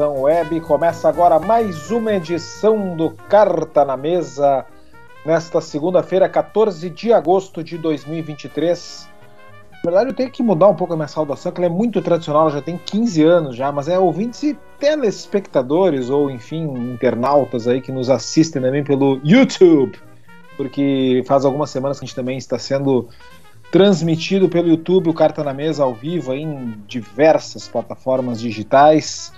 Web. Começa agora mais uma edição do Carta na Mesa, nesta segunda-feira, 14 de agosto de 2023. Na verdade, eu tenho que mudar um pouco a minha saudação, que ela é muito tradicional, já tem 15 anos já, mas é ouvintes e telespectadores, ou enfim, internautas aí que nos assistem também pelo YouTube, porque faz algumas semanas que a gente também está sendo transmitido pelo YouTube, o Carta na Mesa ao vivo em diversas plataformas digitais.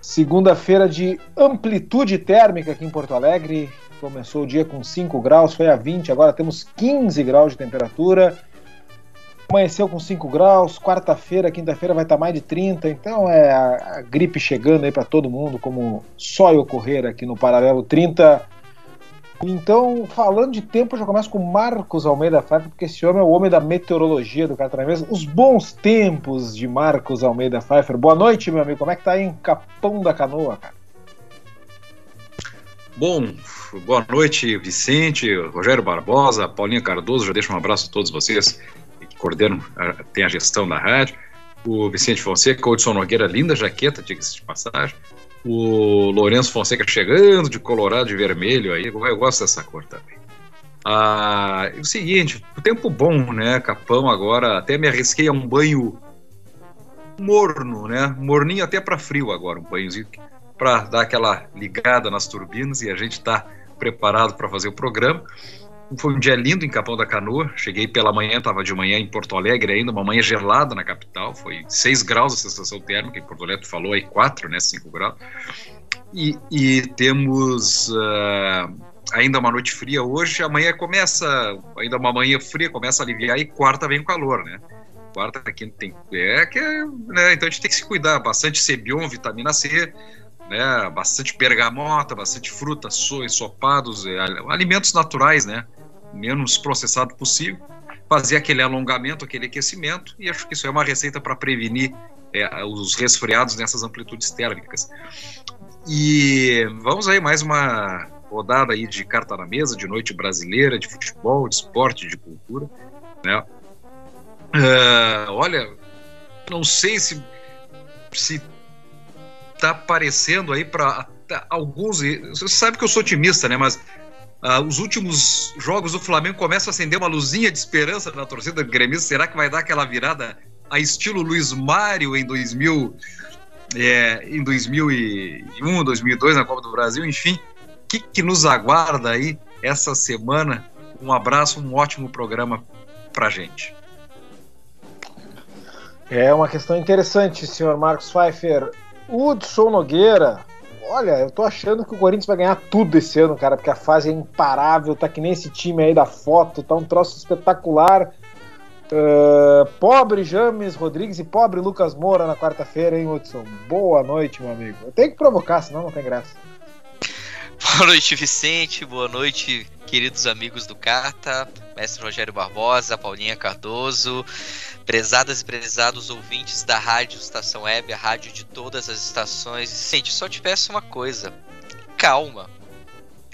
Segunda-feira de amplitude térmica aqui em Porto Alegre. Começou o dia com 5 graus, foi a 20, agora temos 15 graus de temperatura. Amanheceu com 5 graus, quarta-feira, quinta-feira vai estar mais de 30, então é a, a gripe chegando aí para todo mundo, como só ocorrer aqui no Paralelo 30. Então, falando de tempo, eu já começo com Marcos Almeida Pfeiffer, porque esse homem é o homem da meteorologia do Catanavês. Os bons tempos de Marcos Almeida Pfeiffer. Boa noite, meu amigo. Como é que tá aí em Capão da Canoa, cara? Bom, boa noite, Vicente, Rogério Barbosa, Paulinha Cardoso. Já deixo um abraço a todos vocês que coordenam, tem a gestão da rádio. O Vicente Fonseca, o Nogueira, linda jaqueta, diga-se de passagem o Lourenço Fonseca chegando de colorado e vermelho aí, eu gosto dessa cor também. Ah, é o seguinte, o tempo bom, né, Capão, agora até me arrisquei a um banho morno, né, morninho até para frio agora, um banhozinho para dar aquela ligada nas turbinas e a gente está preparado para fazer o programa. Foi um dia lindo em Capão da Canoa. Cheguei pela manhã, estava de manhã em Porto Alegre ainda, uma manhã gelada na capital. Foi 6 graus a sensação térmica. Em Porto Alegre, falou aí 4, né? 5 graus. E, e temos uh, ainda uma noite fria hoje. Amanhã começa, ainda uma manhã fria, começa a aliviar e quarta vem o calor, né? Quarta aqui tem. É que é, né? Então a gente tem que se cuidar. Bastante Cebion, vitamina C né, bastante bergamota, bastante fruta, so, ensopados, é, alimentos naturais, né? menos processado possível, fazer aquele alongamento, aquele aquecimento, e acho que isso é uma receita para prevenir é, os resfriados nessas amplitudes térmicas. E vamos aí mais uma rodada aí de carta na mesa, de noite brasileira, de futebol, de esporte, de cultura, né? Uh, olha, não sei se se tá aparecendo aí para alguns. Você sabe que eu sou otimista, né? Mas Uh, os últimos jogos do Flamengo começam a acender uma luzinha de esperança na torcida gremista. Será que vai dar aquela virada a estilo Luiz Mário em 2000, é, em 2001, 2002 na Copa do Brasil? Enfim, o que, que nos aguarda aí essa semana? Um abraço, um ótimo programa pra gente. É uma questão interessante, senhor Marcos Pfeiffer. Hudson Nogueira Olha, eu tô achando que o Corinthians vai ganhar tudo esse ano, cara, porque a fase é imparável, tá que nem esse time aí da foto, tá um troço espetacular. Uh, pobre James Rodrigues e pobre Lucas Moura na quarta-feira, hein, Hudson? Boa noite, meu amigo. Eu tenho que provocar, senão não tem graça. Boa noite, Vicente. Boa noite, queridos amigos do Carta, mestre Rogério Barbosa, Paulinha Cardoso, prezadas e prezados ouvintes da Rádio Estação Web, a rádio de todas as estações. Vicente, só te peço uma coisa: calma.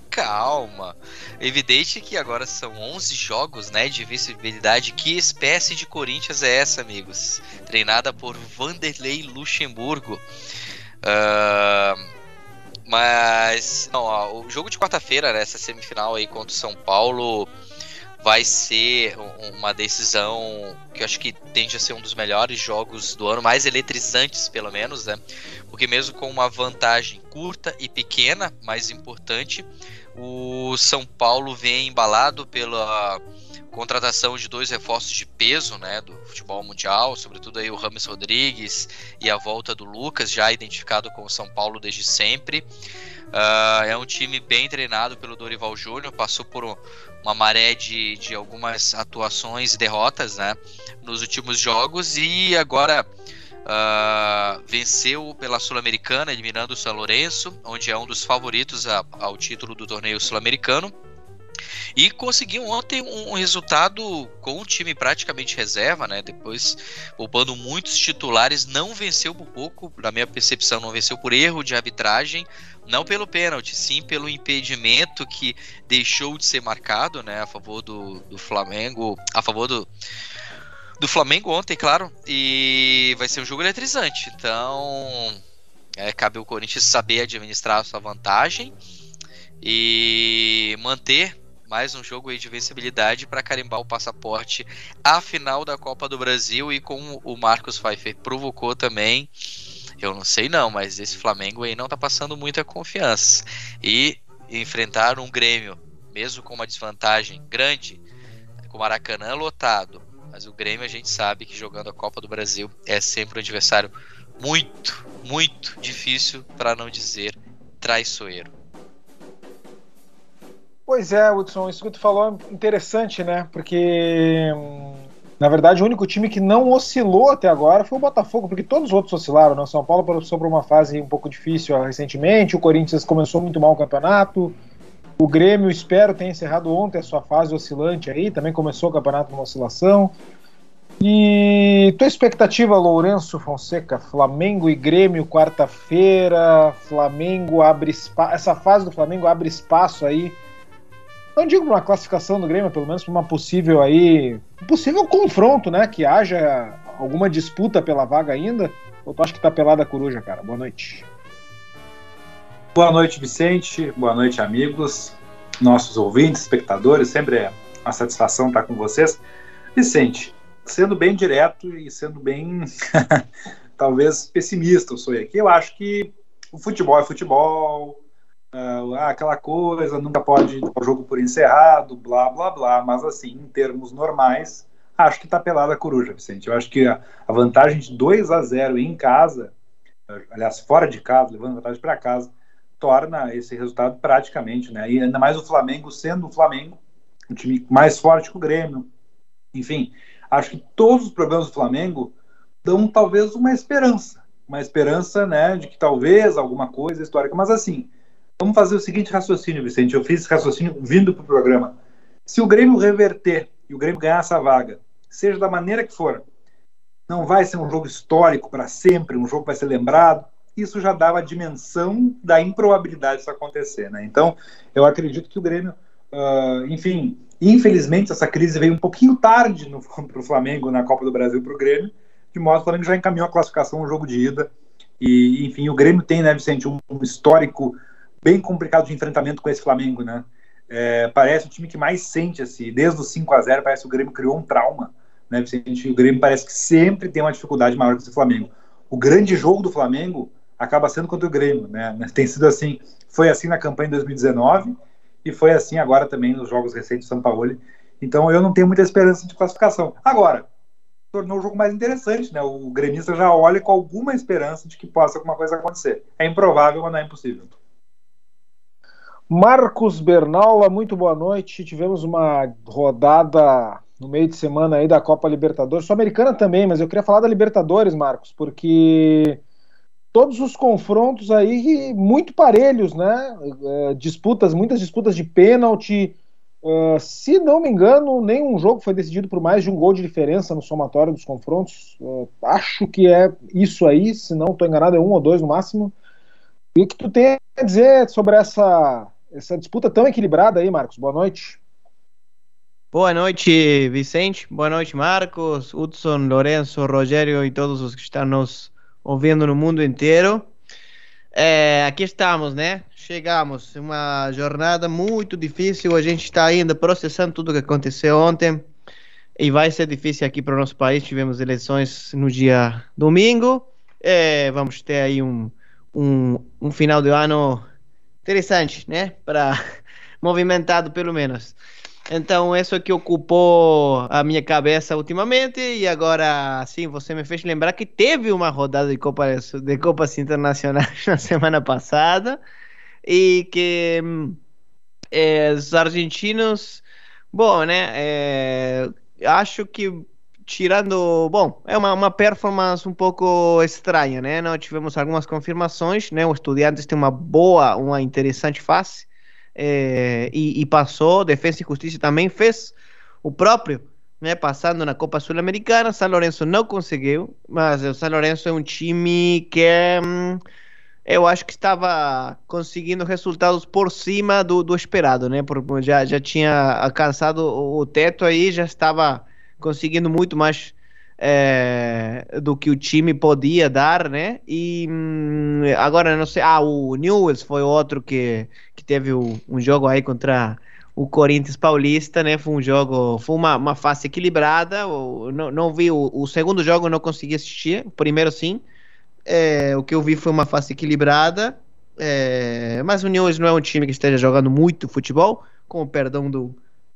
Calma. Evidente que agora são 11 jogos né, de visibilidade. Que espécie de Corinthians é essa, amigos? Treinada por Vanderlei Luxemburgo. Uh, mas, não, ó, o jogo de quarta-feira, né, essa semifinal aí contra o São Paulo, vai ser uma decisão que eu acho que tende a ser um dos melhores jogos do ano, mais eletrizantes pelo menos, né? Porque mesmo com uma vantagem curta e pequena, mais importante, o São Paulo vem embalado pela contratação de dois reforços de peso, né, do futebol mundial, sobretudo aí o Rames Rodrigues e a volta do Lucas, já identificado com o São Paulo desde sempre. Uh, é um time bem treinado pelo Dorival Júnior, passou por um, uma maré de, de algumas atuações e derrotas né, nos últimos jogos e agora uh, venceu pela Sul-Americana, eliminando o São Lourenço, onde é um dos favoritos a, ao título do torneio sul-americano. E conseguiu ontem um resultado com o time praticamente reserva, né? Depois, poupando muitos titulares, não venceu por pouco, na minha percepção, não venceu por erro de arbitragem, não pelo pênalti, sim pelo impedimento que deixou de ser marcado, né? A favor do, do Flamengo, a favor do, do Flamengo ontem, claro. E vai ser um jogo eletrizante. Então, é, cabe o Corinthians saber administrar a sua vantagem e manter mais um jogo aí de vencibilidade para carimbar o passaporte à final da Copa do Brasil e como o Marcos Pfeiffer provocou também, eu não sei não, mas esse Flamengo aí não tá passando muita confiança. E enfrentar um Grêmio, mesmo com uma desvantagem grande, com o Maracanã lotado, mas o Grêmio a gente sabe que jogando a Copa do Brasil é sempre um adversário muito, muito difícil, para não dizer traiçoeiro. Pois é, Hudson, isso que tu falou é interessante, né? Porque, na verdade, o único time que não oscilou até agora foi o Botafogo, porque todos os outros oscilaram, né? O São Paulo passou por uma fase um pouco difícil recentemente, o Corinthians começou muito mal o campeonato, o Grêmio, espero, tenha encerrado ontem a sua fase oscilante aí, também começou o campeonato numa oscilação. E tua expectativa, Lourenço Fonseca, Flamengo e Grêmio quarta-feira, Flamengo abre espaço, essa fase do Flamengo abre espaço aí não digo uma classificação do Grêmio, pelo menos para uma possível aí, um possível confronto, né? Que haja alguma disputa pela vaga ainda. Ou tu acha que tá pelada a coruja, cara? Boa noite. Boa noite, Vicente. Boa noite, amigos, nossos ouvintes, espectadores. Sempre é uma satisfação estar com vocês. Vicente, sendo bem direto e sendo bem, talvez, pessimista, eu sou aqui. Eu acho que o futebol é futebol, ah, aquela coisa, nunca pode dar o jogo por encerrado, blá, blá, blá. Mas, assim, em termos normais, acho que tá pelada a coruja, Vicente. Eu acho que a, a vantagem de 2 a 0 em casa, aliás, fora de casa, levando vantagem para casa, torna esse resultado praticamente, né? E ainda mais o Flamengo sendo o Flamengo, um time mais forte que o Grêmio. Enfim, acho que todos os problemas do Flamengo dão talvez uma esperança, uma esperança, né, de que talvez alguma coisa histórica, mas assim, Vamos fazer o seguinte raciocínio, Vicente. Eu fiz esse raciocínio vindo para o programa. Se o Grêmio reverter e o Grêmio ganhar essa vaga, seja da maneira que for, não vai ser um jogo histórico para sempre, um jogo que vai ser lembrado. Isso já dava a dimensão da improbabilidade disso acontecer. Né? Então, eu acredito que o Grêmio, uh, enfim, infelizmente essa crise veio um pouquinho tarde para o Flamengo na Copa do Brasil para o Grêmio, de modo que o Flamengo já encaminhou a classificação no jogo de ida. E, enfim, o Grêmio tem, né, Vicente, um, um histórico bem complicado de enfrentamento com esse Flamengo, né? É, parece o time que mais sente, assim, desde os 5 a 0 parece que o Grêmio criou um trauma, né, Vicente? O Grêmio parece que sempre tem uma dificuldade maior que esse Flamengo. O grande jogo do Flamengo acaba sendo contra o Grêmio, né? Tem sido assim, foi assim na campanha de 2019 e foi assim agora também nos jogos recentes do São Paulo. Então eu não tenho muita esperança de classificação. Agora, tornou o jogo mais interessante, né? O gremista já olha com alguma esperança de que possa alguma coisa acontecer. É improvável, mas não é impossível. Marcos Bernaula, muito boa noite. Tivemos uma rodada no meio de semana aí da Copa Libertadores, sul-americana também, mas eu queria falar da Libertadores, Marcos, porque todos os confrontos aí muito parelhos, né? É, disputas, muitas disputas de pênalti. Uh, se não me engano, nenhum jogo foi decidido por mais de um gol de diferença no somatório dos confrontos. Uh, acho que é isso aí, se não estou enganado, é um ou dois no máximo. E o que tu tem a dizer sobre essa essa disputa tão equilibrada aí, Marcos. Boa noite. Boa noite, Vicente. Boa noite, Marcos, Hudson, Lourenço, Rogério e todos os que estão nos ouvindo no mundo inteiro. É, aqui estamos, né? Chegamos. Uma jornada muito difícil. A gente está ainda processando tudo o que aconteceu ontem. E vai ser difícil aqui para o nosso país. Tivemos eleições no dia domingo. É, vamos ter aí um, um, um final de ano interessante, né? Para movimentado pelo menos. Então, isso é que ocupou a minha cabeça ultimamente e agora, sim, você me fez lembrar que teve uma rodada de, Copa, de Copas Internacionais na semana passada e que é, os argentinos Bom, né? É, acho que tirando, bom, é uma, uma performance um pouco estranha, né? Não tivemos algumas confirmações, né? O Estudiantes tem uma boa, uma interessante face é, e, e, passou. Defesa e Justiça também fez o próprio, né? Passando na Copa Sul-Americana. São Lourenço não conseguiu, mas o São Lourenço é um time que hum, eu acho que estava conseguindo resultados por cima do, do esperado, né? Porque já, já tinha alcançado o teto aí, já estava conseguindo muito mais é, do que o time podia dar, né? E hum, agora não sei, ah, o Newells foi outro que, que teve o, um jogo aí contra o Corinthians Paulista, né? Foi um jogo, foi uma, uma fase equilibrada. Não, não vi o, o segundo jogo, não consegui assistir. O primeiro sim. É, o que eu vi foi uma fase equilibrada. É, mas o Newells não é um time que esteja jogando muito futebol, com o perdão do,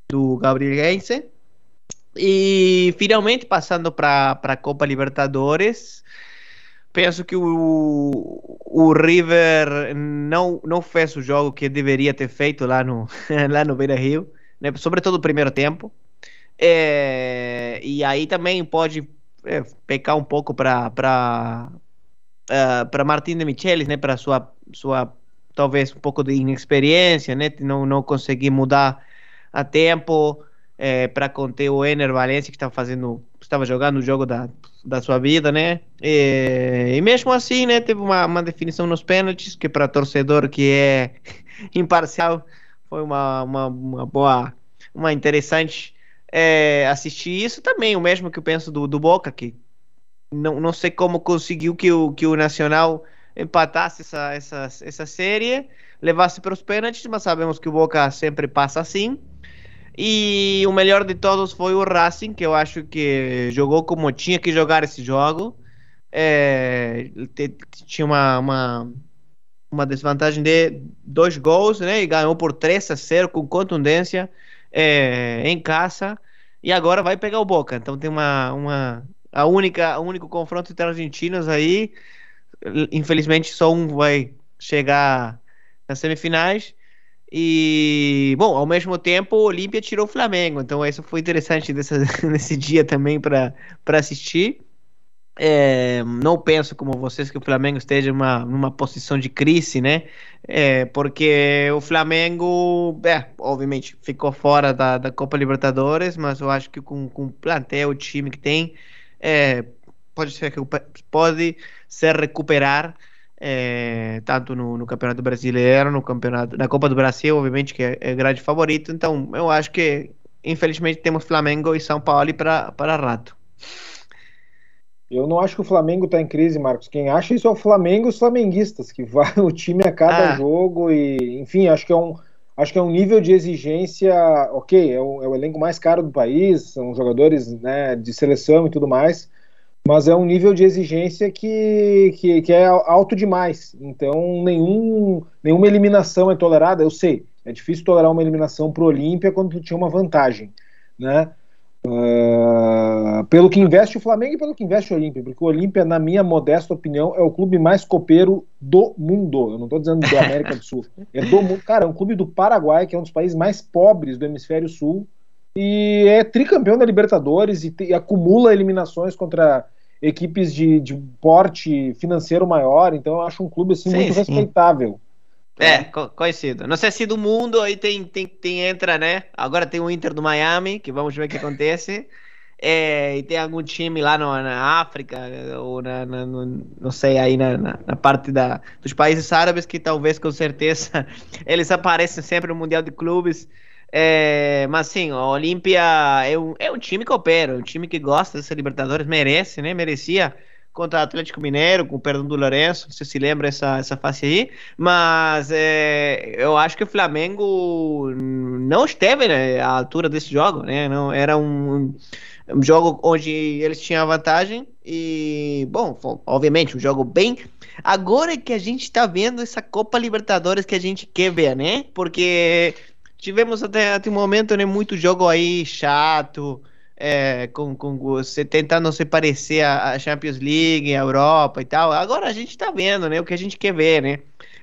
do Gabrieliense. E finalmente passando para a Copa Libertadores, penso que o, o River não, não fez o jogo que deveria ter feito lá no, lá no Beira Rio, né? sobretudo o primeiro tempo. É, e aí também pode é, pecar um pouco para para uh, Martin de Michelis, né? Para sua sua talvez um pouco de inexperiência, né? Não não conseguir mudar a tempo é, para conter o Ener Valencia que estava fazendo, estava jogando o jogo da, da sua vida, né? E, e mesmo assim, né, teve uma, uma definição nos pênaltis que para torcedor que é imparcial foi uma, uma, uma boa, uma interessante é, assistir isso também, o mesmo que eu penso do, do Boca que não, não sei como conseguiu que o, que o Nacional empatasse essa, essa, essa série, levasse para os pênaltis, mas sabemos que o Boca sempre passa assim. E o melhor de todos foi o Racing, que eu acho que jogou como tinha que jogar esse jogo. É, tinha uma, uma, uma, desvantagem de dois gols, né? E ganhou por 3 a 0 com contundência é, em casa. E agora vai pegar o Boca. Então tem uma, uma a única, o único confronto entre argentinos aí. Infelizmente só um vai chegar nas semifinais. E, bom, ao mesmo tempo, o Olímpia tirou o Flamengo, então isso foi interessante nesse dia também para assistir. É, não penso como vocês que o Flamengo esteja numa, numa posição de crise, né? É, porque o Flamengo, é, obviamente, ficou fora da, da Copa Libertadores, mas eu acho que com, com o plantel, o time que tem, é, pode ser pode se recuperar é, tanto no, no, Campeonato Brasileiro, no campeonato, na Copa do Brasil, obviamente que é, é grande favorito. Então, eu acho que infelizmente temos Flamengo e São Paulo para para rato. Eu não acho que o Flamengo está em crise, Marcos. Quem acha isso é o Flamengo e os flamenguistas, que vai o time a cada ah. jogo e, enfim, acho que é um acho que é um nível de exigência, ok, é o, é o elenco mais caro do país, são jogadores né, de seleção e tudo mais, mas é um nível de exigência que, que, que, é alto demais. Então, nenhum, nenhuma eliminação é tolerada. Eu sei, é difícil tolerar uma eliminação para o Olímpia quando tu tinha uma vantagem, né? Uh, pelo que investe o Flamengo e pelo que investe o Olímpia, porque o Olímpia, na minha modesta opinião, é o clube mais copeiro do mundo. Eu não estou dizendo da América do Sul, é do mundo. Cara, é um clube do Paraguai, que é um dos países mais pobres do hemisfério sul e é tricampeão da Libertadores e, e acumula eliminações contra equipes de, de, porte financeiro maior, então eu acho um clube assim sim, muito sim. respeitável. É, co conhecido. Não sei se do mundo aí tem, tem, tem entra, né? Agora tem o Inter do Miami, que vamos ver o que acontece. É, e tem algum time lá no, na África, ou na, na no, não sei, aí na, na, na, parte da, dos países árabes, que talvez com certeza eles aparecem sempre no Mundial de Clubes. É, mas sim, o Olímpia é um, é um time que opera, um time que gosta dessa Libertadores, merece, né? Merecia contra o Atlético Mineiro, com o perdão do Lourenço, você se lembra essa, essa face aí, mas é, eu acho que o Flamengo não esteve né, à altura desse jogo, né? Não, era um, um jogo onde eles tinham vantagem e, bom, obviamente, um jogo bem. Agora que a gente está vendo essa Copa Libertadores que a gente quer ver, né? Porque tivemos até, até um momento, né, muito jogo aí chato, é, com, com você tentando se parecer a, Champions League, a Europa e tal. Agora a gente tá vendo, né, o que a gente quer ver, né?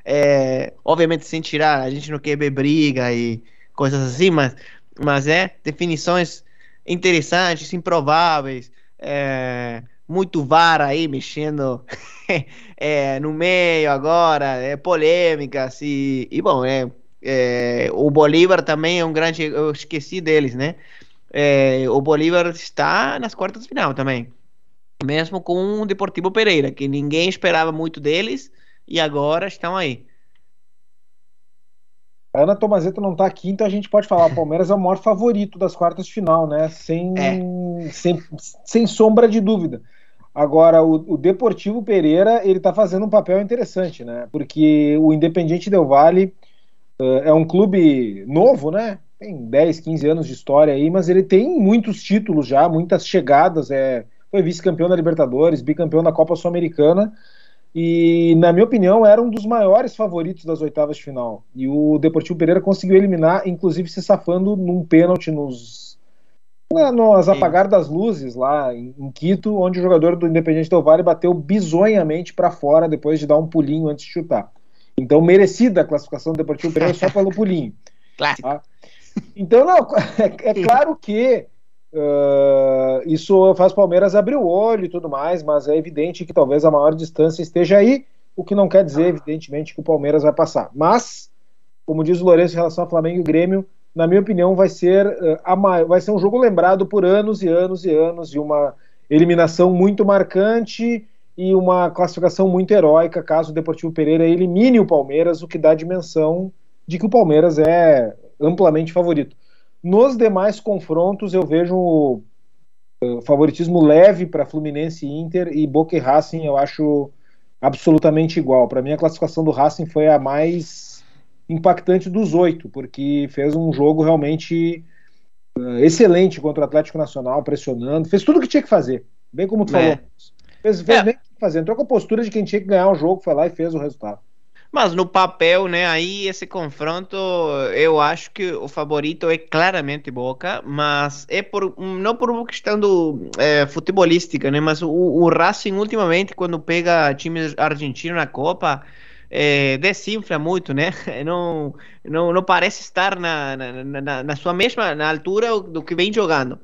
É, obviamente sem tirar, a gente não quer ver briga e coisas assim, mas mas é definições interessantes, improváveis, é, muito VAR aí mexendo é, no meio agora, é, polêmicas e, e bom, é, é, o Bolívar também é um grande, eu esqueci deles, né? É, o Bolívar está nas quartas de final também, mesmo com o Deportivo Pereira, que ninguém esperava muito deles e agora estão aí. A Ana Tomazeta não está aqui, então a gente pode falar. O Palmeiras é o maior favorito das quartas de final, né? Sem, é. sem, sem sombra de dúvida. Agora, o, o Deportivo Pereira, ele está fazendo um papel interessante, né? Porque o Independiente Del Valle é um clube novo, né? Tem 10, 15 anos de história aí, mas ele tem muitos títulos já, muitas chegadas. É, foi vice-campeão da Libertadores, bicampeão da Copa Sul-Americana e, na minha opinião, era um dos maiores favoritos das oitavas de final. E o Deportivo Pereira conseguiu eliminar, inclusive se safando num pênalti nos, nos apagar das luzes lá em, Quito, onde o jogador do Independente Del Valle bateu bizonhamente para fora depois de dar um pulinho antes de chutar. Então, merecida a classificação do Deportivo Pereira só pelo pulinho. Clássico. Tá? Então, não, é, é claro que Uh, isso faz o Palmeiras abrir o olho e tudo mais, mas é evidente que talvez a maior distância esteja aí, o que não quer dizer, evidentemente, que o Palmeiras vai passar. Mas, como diz o Lourenço em relação ao Flamengo e Grêmio, na minha opinião, vai ser, uh, a, vai ser um jogo lembrado por anos e anos e anos, e uma eliminação muito marcante e uma classificação muito heróica, caso o Deportivo Pereira elimine o Palmeiras, o que dá a dimensão de que o Palmeiras é amplamente favorito. Nos demais confrontos, eu vejo o uh, favoritismo leve para Fluminense e Inter e Boca e Racing eu acho absolutamente igual. Para mim, a classificação do Racing foi a mais impactante dos oito, porque fez um jogo realmente uh, excelente contra o Atlético Nacional, pressionando, fez tudo o que tinha que fazer, bem como tu é. falou. Fez, fez é. que fazer, entrou com a postura de quem tinha que ganhar o jogo, foi lá e fez o resultado. Mas no papel, né, aí esse confronto, eu acho que o favorito é claramente Boca, mas é por não por uma questão do, é, futebolística, né, mas o, o, Racing ultimamente quando pega times argentinos na Copa, é, desinfla muito, né? Não, não, não parece estar na, na, na, na sua mesma na altura do que vem jogando.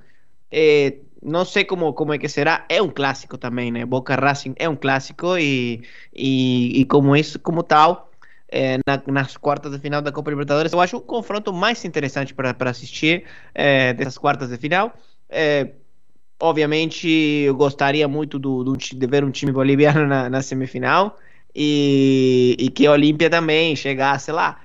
É, não sei como, como é que será, é um clássico também, né? Boca Racing é um clássico e, e, e como isso, como tal, é, na, nas quartas de final da Copa Libertadores, eu acho o confronto mais interessante para assistir é, dessas quartas de final. É, obviamente, eu gostaria muito do, do, de ver um time boliviano na, na semifinal e, e que a Olímpia também chegasse lá.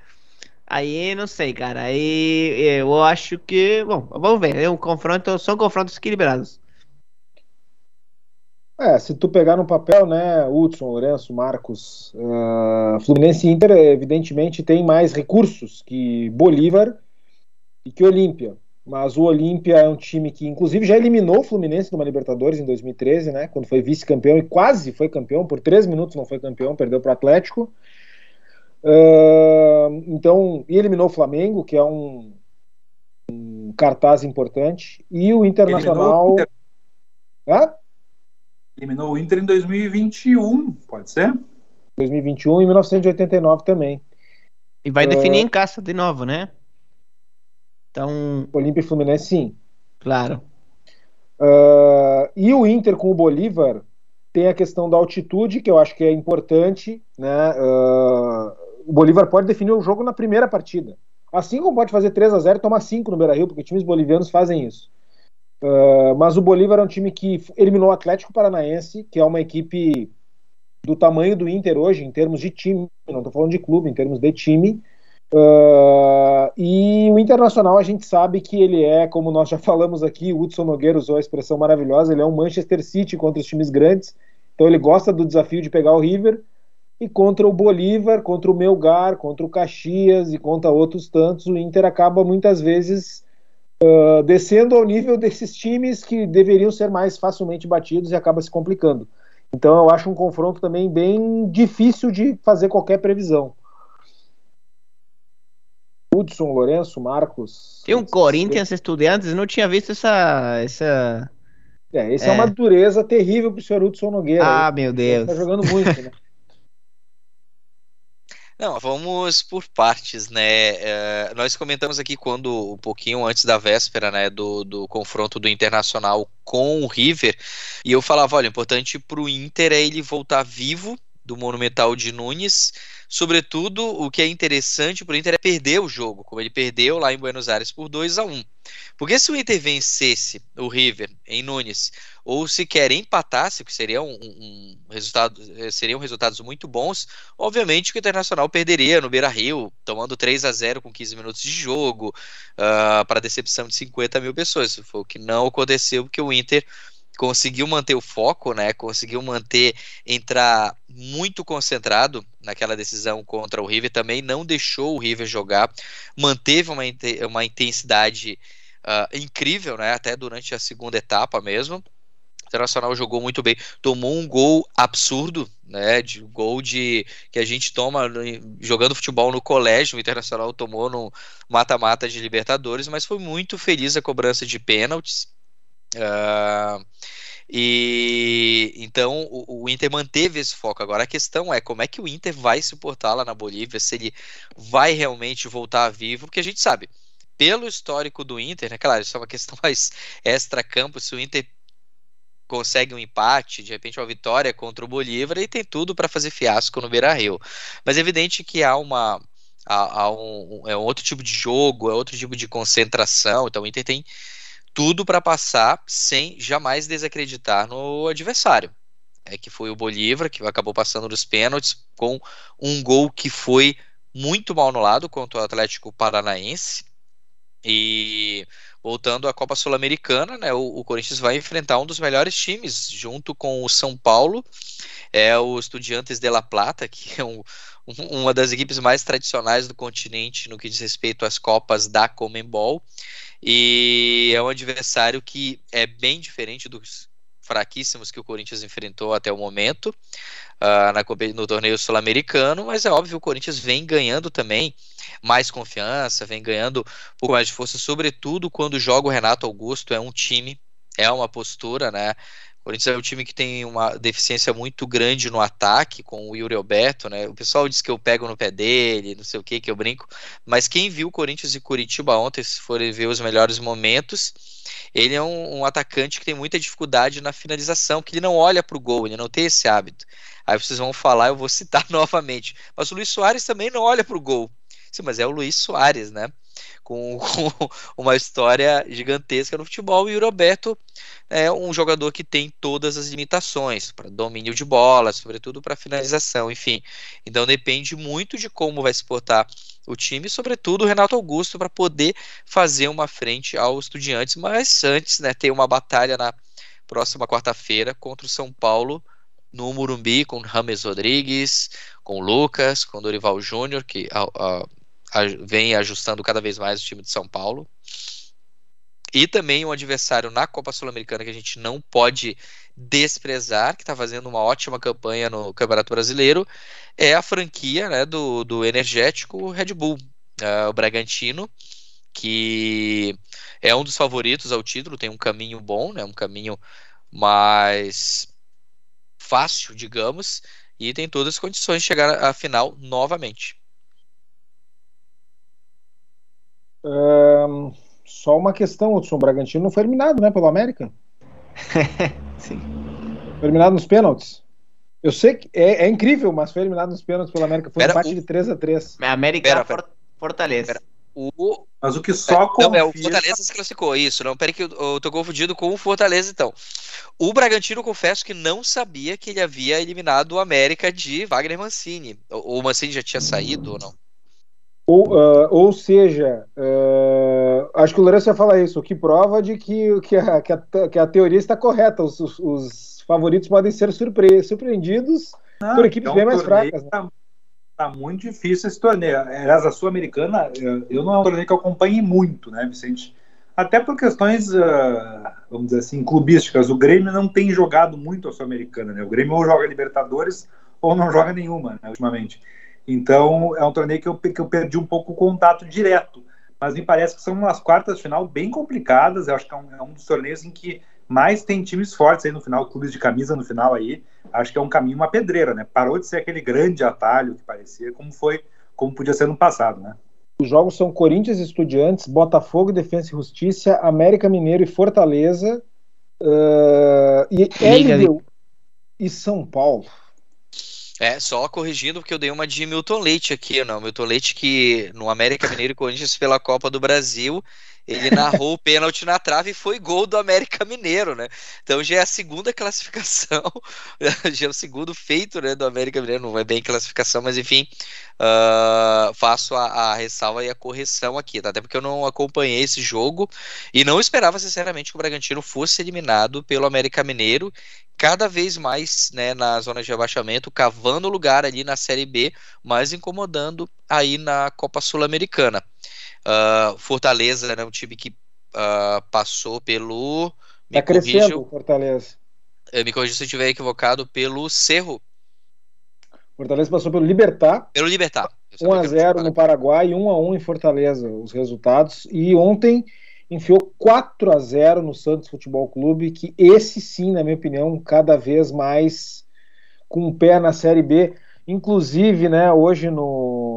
Aí não sei, cara. Aí eu acho que. Bom, vamos ver. É um confronto, são confrontos equilibrados. É, se tu pegar no papel, né, Hudson, Lourenço, Marcos, uh, Fluminense e Inter, evidentemente, tem mais recursos que Bolívar e que Olímpia. Mas o Olímpia é um time que, inclusive, já eliminou o Fluminense numa Libertadores em 2013, né, quando foi vice-campeão e quase foi campeão, por três minutos não foi campeão, perdeu para o Atlético. Uh, então, e eliminou o Flamengo, que é um, um cartaz importante, e o Internacional. Eliminou o, Inter. Hã? eliminou o Inter em 2021, pode ser? 2021 e 1989 também. E vai uh, definir em casa de novo, né? Então. Olímpia e Fluminense, sim. Claro. Uh, e o Inter com o Bolívar tem a questão da altitude, que eu acho que é importante, né? Uh, o Bolívar pode definir o jogo na primeira partida. Assim como pode fazer 3 a 0 e tomar 5 no Beira-Rio, porque times bolivianos fazem isso. Uh, mas o Bolívar é um time que eliminou o Atlético Paranaense, que é uma equipe do tamanho do Inter hoje, em termos de time, não estou falando de clube, em termos de time. Uh, e o Internacional a gente sabe que ele é, como nós já falamos aqui, o Hudson Nogueira usou a expressão maravilhosa, ele é um Manchester City contra os times grandes, então ele gosta do desafio de pegar o River, e contra o Bolívar, contra o Melgar, contra o Caxias e contra outros tantos, o Inter acaba muitas vezes uh, descendo ao nível desses times que deveriam ser mais facilmente batidos e acaba se complicando. Então eu acho um confronto também bem difícil de fazer qualquer previsão. Hudson, Lourenço, Marcos. Tem um Corinthians Estudiantes, não tinha visto essa. essa... É, esse é, é uma dureza terrível para o senhor Hudson Nogueira. Ah, meu Deus. Está jogando muito, né? Não, vamos por partes, né? É, nós comentamos aqui quando, um pouquinho antes da véspera, né, do, do confronto do Internacional com o River, e eu falava, olha, o importante para o Inter é ele voltar vivo do Monumental de Nunes. Sobretudo, o que é interessante para o Inter é perder o jogo, como ele perdeu lá em Buenos Aires por 2 a 1 Porque se o Inter vencesse o River em Nunes, ou sequer empatasse, que seria um, um resultado, eh, seriam resultados muito bons, obviamente que o Internacional perderia no Beira Rio, tomando 3 a 0 com 15 minutos de jogo, uh, para decepção de 50 mil pessoas. Foi o que não aconteceu, porque o Inter conseguiu manter o foco, né? Conseguiu manter entrar muito concentrado naquela decisão contra o River, também não deixou o River jogar, manteve uma, uma intensidade uh, incrível, né? Até durante a segunda etapa mesmo. O Internacional jogou muito bem, tomou um gol absurdo, né? De gol de que a gente toma jogando futebol no colégio. O Internacional tomou no mata-mata de Libertadores, mas foi muito feliz a cobrança de pênaltis. Uh, e então o, o, Inter manteve esse foco. Agora a questão é como é que o Inter vai se portar lá na Bolívia, se ele vai realmente voltar vivo, porque a gente sabe, pelo histórico do Inter, né? Claro, isso é uma questão mais extra-campo, se o Inter consegue um empate, de repente uma vitória contra o Bolívar, e tem tudo para fazer fiasco no Beira Rio. Mas é evidente que há uma. Há, há um, é um outro tipo de jogo, é outro tipo de concentração. Então o Inter tem tudo para passar sem jamais desacreditar no adversário. É que foi o Bolívar que acabou passando nos pênaltis com um gol que foi muito mal anulado contra o Atlético Paranaense. E voltando à Copa Sul-Americana, né, o, o, Corinthians vai enfrentar um dos melhores times, junto com o São Paulo, é o Estudiantes de La Plata, que é um, uma das equipes mais tradicionais do continente no que diz respeito às Copas da Comembol. E é um adversário que é bem diferente dos fraquíssimos que o Corinthians enfrentou até o momento uh, na, no torneio sul-americano, mas é óbvio que o Corinthians vem ganhando também mais confiança, vem ganhando um pouco mais de força, sobretudo quando joga o Renato Augusto, é um time, é uma postura, né? Corinthians é um time que tem uma deficiência muito grande no ataque com o Yuri Alberto, né? O pessoal diz que eu pego no pé dele, não sei o que, que eu brinco. Mas quem viu Corinthians e Curitiba ontem, se forem ver os melhores momentos, ele é um, um atacante que tem muita dificuldade na finalização, que ele não olha para o gol, ele não tem esse hábito. Aí vocês vão falar, eu vou citar novamente. Mas o Luiz Soares também não olha para o gol. Sim, mas é o Luiz Soares, né? Com, com, uma história gigantesca no futebol. E o Roberto é um jogador que tem todas as limitações para domínio de bola, sobretudo para finalização, enfim. Então depende muito de como vai se portar o time, sobretudo o Renato Augusto, para poder fazer uma frente aos estudiantes. Mas antes, né, tem uma batalha na próxima quarta-feira contra o São Paulo no Murumbi com Rames Rodrigues, com Lucas, com Dorival Júnior, que a, a, vem ajustando cada vez mais o time de São Paulo. E também um adversário na Copa Sul-Americana que a gente não pode desprezar, que está fazendo uma ótima campanha no Campeonato Brasileiro, é a franquia né, do, do energético Red Bull, uh, o Bragantino, que é um dos favoritos ao título, tem um caminho bom, né, um caminho mais fácil, digamos, e tem todas as condições de chegar à final novamente. Um, só uma questão, Hudson. O Bragantino não foi eliminado, né, pelo América? Sim. Foi eliminado nos pênaltis. Eu sei que é, é, incrível, mas foi eliminado nos pênaltis pelo América. Foi um empate o... de 3 a 3 América pera, pera. Fortaleza. Pera. O... Mas o que só é, Não, é o Fortaleza se classificou, isso. Não, peraí que eu, eu tô confundido com o Fortaleza, então. O Bragantino, confesso que não sabia que ele havia eliminado o América de Wagner Mancini. O, o Mancini já tinha saído ou não? Ou, uh, ou seja, uh, acho que o Lourenço vai falar isso, o que prova de que, que, a, que, a, que a teoria está correta. Os, os, os favoritos podem ser surpre surpreendidos não, por equipes então, bem mais fracas. Né? Tá, tá, muito difícil esse torneio. Aliás, a Sul-Americana, eu não é um torneio que eu acompanhe muito, né, Vicente? Até por questões, uh, vamos dizer assim, clubísticas. O Grêmio não tem jogado muito a Sul-Americana, né? O Grêmio ou joga Libertadores ou não joga nenhuma, né, ultimamente. Então, é um torneio que eu, que eu perdi um pouco o contato direto. Mas me parece que são umas quartas de final bem complicadas. Eu acho que é um, é um dos torneios em que mais tem times fortes aí no final, clubes de camisa no final aí. acho que é um caminho, uma pedreira, né? Parou de ser aquele grande atalho que parecia, como foi, como podia ser no passado, né? Os jogos são Corinthians Estudiantes, Botafogo, Defensa e Justiça, América Mineiro e Fortaleza, uh, e LDU e São Paulo. É, só corrigindo, porque eu dei uma de Milton Leite aqui, não. Milton Leite que no América Mineiro e Corinthians pela Copa do Brasil, ele narrou o pênalti na trave e foi gol do América Mineiro, né? Então já é a segunda classificação, já é o segundo feito né, do América Mineiro, não é bem classificação, mas enfim, uh, faço a, a, ressalva e a correção aqui, tá? Até porque eu não acompanhei esse jogo e não esperava, sinceramente, que o Bragantino fosse eliminado pelo América Mineiro, cada vez mais né, na zona de rebaixamento, cavando lugar ali na Série B, mas incomodando aí na Copa Sul-Americana. Uh, Fortaleza é um time que uh, passou pelo. Tá crescendo o Fortaleza. Eu me corrija se eu estiver equivocado, pelo Cerro. Fortaleza passou pelo Libertar. Pelo Libertar. 1x0 no Paraguai e 1x1 em Fortaleza, os resultados. E ontem enfiou 4 a 0 no Santos Futebol Clube, que esse sim, na minha opinião, cada vez mais com o um pé na Série B. Inclusive, né, hoje no.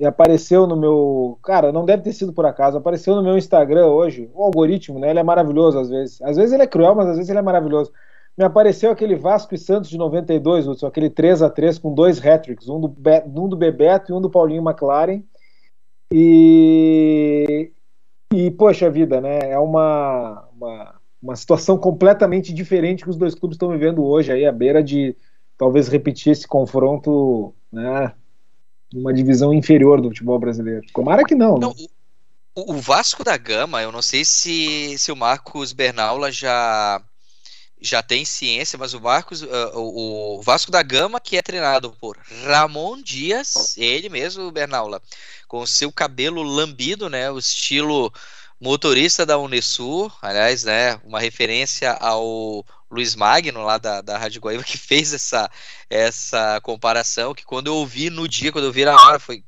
E apareceu no meu. Cara, não deve ter sido por acaso. Apareceu no meu Instagram hoje. O algoritmo, né? Ele é maravilhoso às vezes. Às vezes ele é cruel, mas às vezes ele é maravilhoso. Me apareceu aquele Vasco e Santos de 92, Hudson, aquele 3 a 3 com dois hat-tricks, um do, Be... um do Bebeto e um do Paulinho McLaren. E. E, poxa vida, né? É uma, uma, uma situação completamente diferente que os dois clubes estão vivendo hoje, aí, à beira de talvez repetir esse confronto, né, numa divisão inferior do futebol brasileiro. Tomara que não. Né? não o, o, Vasco da Gama, eu não sei se, se o Marcos Bernaula já já tem ciência, mas o Marcos, uh, o, o, Vasco da Gama, que é treinado por Ramon Dias, ele mesmo, Bernaula, com seu cabelo lambido, né, o estilo motorista da Unesul, aliás, né, uma referência ao Luiz Magno, lá da, da Rádio Guaíba, que fez essa, essa comparação, que quando eu ouvi no dia, quando eu vi na hora, foi.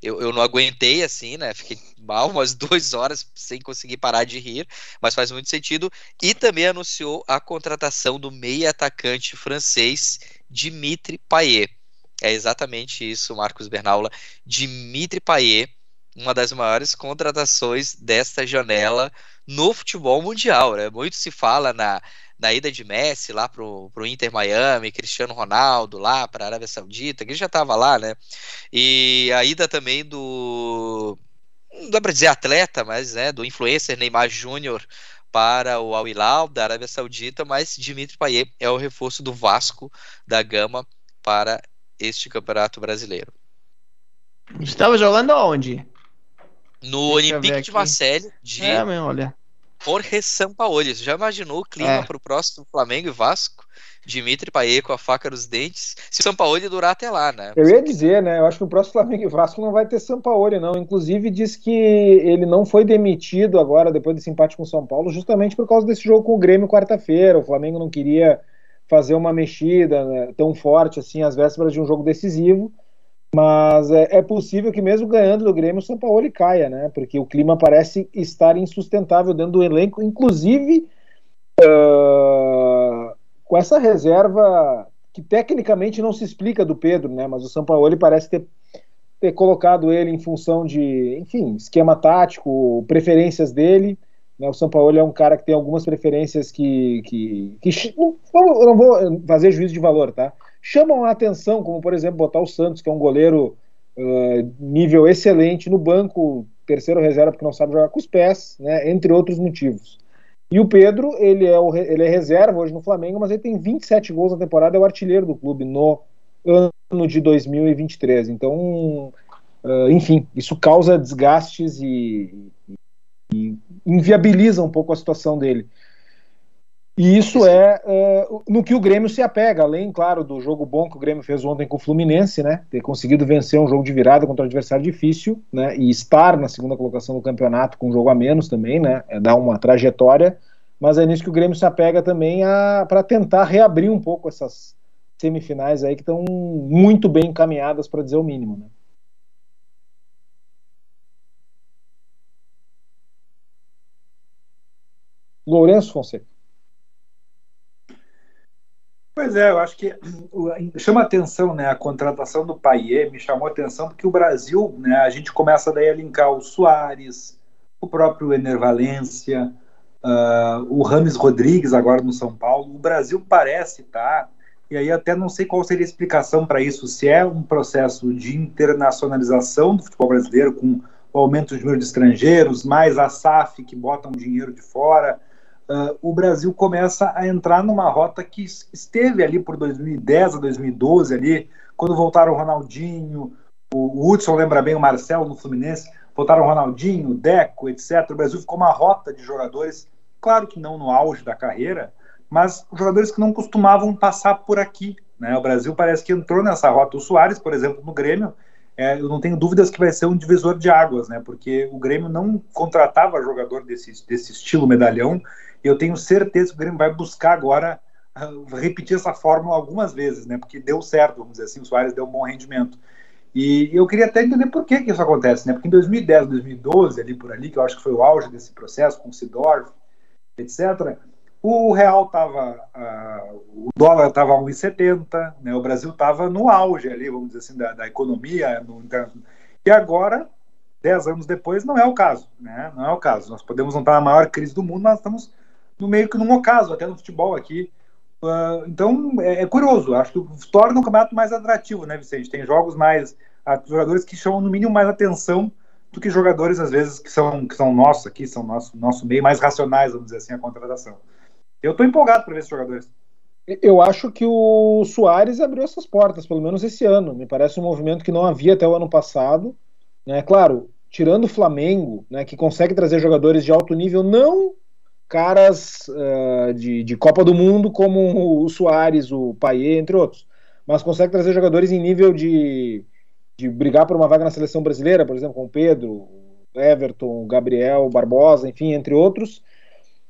Eu, eu não aguentei assim, né? Fiquei mal umas duas horas sem conseguir parar de rir, mas faz muito sentido. E também anunciou a contratação do meia atacante francês Dimitri Payet. É exatamente isso, Marcos Bernaula. Dimitri Payet, uma das maiores contratações desta janela no futebol mundial. Né? Muito se fala na, na ida de Messi lá pro, pro Inter Miami, Cristiano Ronaldo lá para a Arábia Saudita, que ele já estava lá, né? E a ida também do não dá para dizer atleta, mas né, do influencer Neymar Júnior para o Al Hilal da Arábia Saudita, mas Dimitri Payet é o reforço do Vasco da Gama para este Campeonato Brasileiro. Estava jogando aonde? No Olympique de Marseille de é, olha. Jorge Sampaoli. Você já imaginou o clima é. para o próximo Flamengo e Vasco? Dimitri Payet com a faca nos dentes. Se o Sampaoli durar até lá, né? Eu ia dizer, né? Eu acho que o próximo Flamengo e Vasco não vai ter Sampaoli, não. Inclusive, diz que ele não foi demitido agora, depois desse empate com o São Paulo, justamente por causa desse jogo com o Grêmio quarta-feira. O Flamengo não queria fazer uma mexida né, tão forte assim às vésperas de um jogo decisivo. Mas é, é, possível que mesmo ganhando do Grêmio, o São Paulo caia, né? Porque o clima parece estar insustentável dentro do elenco, inclusive uh, com essa reserva que tecnicamente não se explica do Pedro, né? Mas o São Paulo parece ter, ter colocado ele em função de, enfim, esquema tático, preferências dele. Né? O São Paulo é um cara que tem algumas preferências que, que, que não, não vou fazer juízo de valor, tá? Chamam a atenção, como por exemplo botar o Santos, que é um goleiro uh, nível excelente no banco, terceiro reserva porque não sabe jogar com os pés, né, entre outros motivos. E o Pedro, ele é, o, ele é reserva hoje no Flamengo, mas ele tem 27 gols na temporada, é o artilheiro do clube no ano de 2023. Então, uh, enfim, isso causa desgastes e, e inviabiliza um pouco a situação dele. E isso é uh, no que o Grêmio se apega, além, claro, do jogo bom que o Grêmio fez ontem com o Fluminense, né? Ter conseguido vencer um jogo de virada contra um adversário difícil, né? E estar na segunda colocação do campeonato com um jogo a menos também, né? É dar uma trajetória, mas é nisso que o Grêmio se apega também para tentar reabrir um pouco essas semifinais aí que estão muito bem encaminhadas, para dizer o mínimo, né? Lourenço Fonseca. Pois é, eu acho que chama atenção, né, a contratação do Paier me chamou atenção porque o Brasil, né, a gente começa daí a linkar o Soares, o próprio Ener Valência, uh, o Rames Rodrigues agora no São Paulo. O Brasil parece estar, tá, e aí até não sei qual seria a explicação para isso, se é um processo de internacionalização do futebol brasileiro com o aumento do número de estrangeiros, mais a SAF que botam dinheiro de fora, uh, o Brasil começa a entrar numa rota que esteve ali por 2010 a 2012, ali, quando voltaram o Ronaldinho, o Hudson lembra bem o Marcelo no Fluminense, voltaram o Ronaldinho, o Deco, etc. O Brasil ficou uma rota de jogadores, claro que não no auge da carreira, mas jogadores que não costumavam passar por aqui. Né? O Brasil parece que entrou nessa rota. O Soares, por exemplo, no Grêmio, é, eu não tenho dúvidas que vai ser um divisor de águas, né? porque o Grêmio não contratava jogador desse, desse estilo medalhão eu tenho certeza que o Grêmio vai buscar agora uh, repetir essa fórmula algumas vezes, né? Porque deu certo, vamos dizer assim, o Soares deu um bom rendimento. E eu queria até entender por que, que isso acontece, né? Porque em 2010, 2012, ali por ali, que eu acho que foi o auge desse processo com o Sidorf, etc., o real estava, uh, o dólar estava a 1,70, né? O Brasil estava no auge ali, vamos dizer assim, da, da economia. No, e agora, dez anos depois, não é o caso, né? Não é o caso. Nós podemos não estar na maior crise do mundo, nós estamos no meio que num ocaso, até no futebol aqui. Uh, então é, é, curioso, acho que torna o campeonato mais atrativo, né, Vicente? Tem jogos mais. jogadores que chamam no mínimo mais atenção do que jogadores, às vezes, que são, que são nossos aqui, são nosso, nosso meio mais racionais, vamos dizer assim, a contratação. Eu estou empolgado para ver esses jogadores. Eu acho que o Soares abriu essas portas, pelo menos esse ano. Me parece um movimento que não havia até o ano passado. Né? Claro, tirando o Flamengo, né, que consegue trazer jogadores de alto nível, não caras uh, de, de, Copa do Mundo como o Soares, o Paier, entre outros. Mas consegue trazer jogadores em nível de, de brigar por uma vaga na seleção brasileira, por exemplo, com o Pedro, Everton, Gabriel, Barbosa, enfim, entre outros.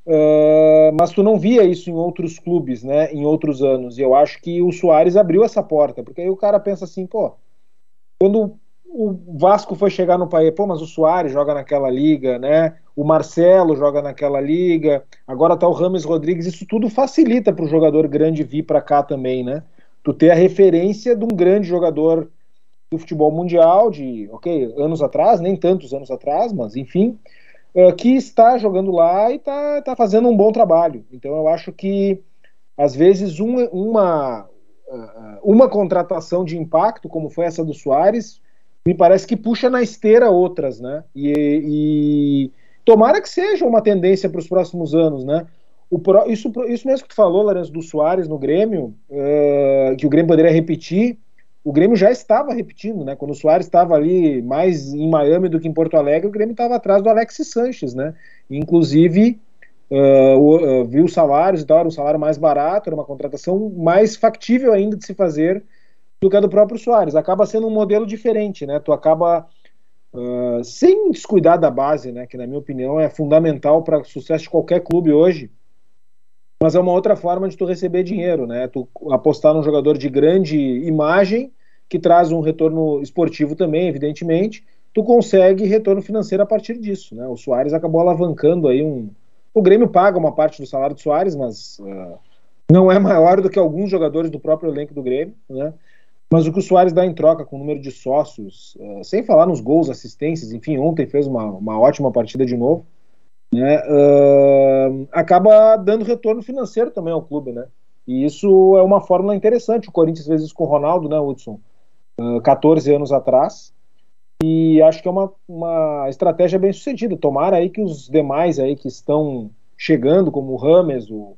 Uh, mas tu não via isso em outros clubes, né, em outros anos. E eu acho que o Soares abriu essa porta, porque aí o cara pensa assim, pô, quando o Vasco foi chegar no país, pô, mas o Soares joga naquela liga, né? O Marcelo joga naquela liga, agora tá o Rames Rodrigues, isso tudo facilita para o jogador grande vir para cá também, né? Tu ter a referência de um grande jogador do futebol mundial, de, ok, anos atrás, nem tantos anos atrás, mas enfim, uh, que está jogando lá e tá, tá fazendo um bom trabalho. Então eu acho que, às vezes, uma, uma, uh, uma contratação de impacto, como foi essa do Soares, me parece que puxa na esteira outras, né? E, e tomara que seja uma tendência para os próximos anos, né? O pro, isso, isso mesmo que tu falou, Lourenço, do Soares no Grêmio, uh, que o Grêmio poderia repetir, o Grêmio já estava repetindo, né? Quando o Soares estava ali mais em Miami do que em Porto Alegre, o Grêmio estava atrás do Alex Sanches, né? Inclusive, uh, uh, viu salários e tal, era um salário mais barato, era uma contratação mais factível ainda de se fazer do que a do próprio Soares. Acaba sendo um modelo diferente, né? Tu acaba uh, sem descuidar da base, né? Que na minha opinião é fundamental para o sucesso de qualquer clube hoje. Mas é uma outra forma de tu receber dinheiro, né? Tu apostar num jogador de grande imagem que traz um retorno esportivo também, evidentemente. Tu consegue retorno financeiro a partir disso, né? O Soares acabou alavancando aí um. O Grêmio paga uma parte do salário do Soares, mas uh, não é maior do que alguns jogadores do próprio elenco do Grêmio, né? Mas o que o Soares dá em troca com o número de sócios, uh, sem falar nos gols, assistências, enfim, ontem fez uma, uma ótima partida de novo, né, uh, acaba dando retorno financeiro também ao clube, né? E isso é uma fórmula interessante. O Corinthians fez isso com o Ronaldo, né, Hudson? Uh, 14 anos atrás. E acho que é uma, uma estratégia bem sucedida. Tomara aí que os demais aí que estão chegando, como o Rames, o,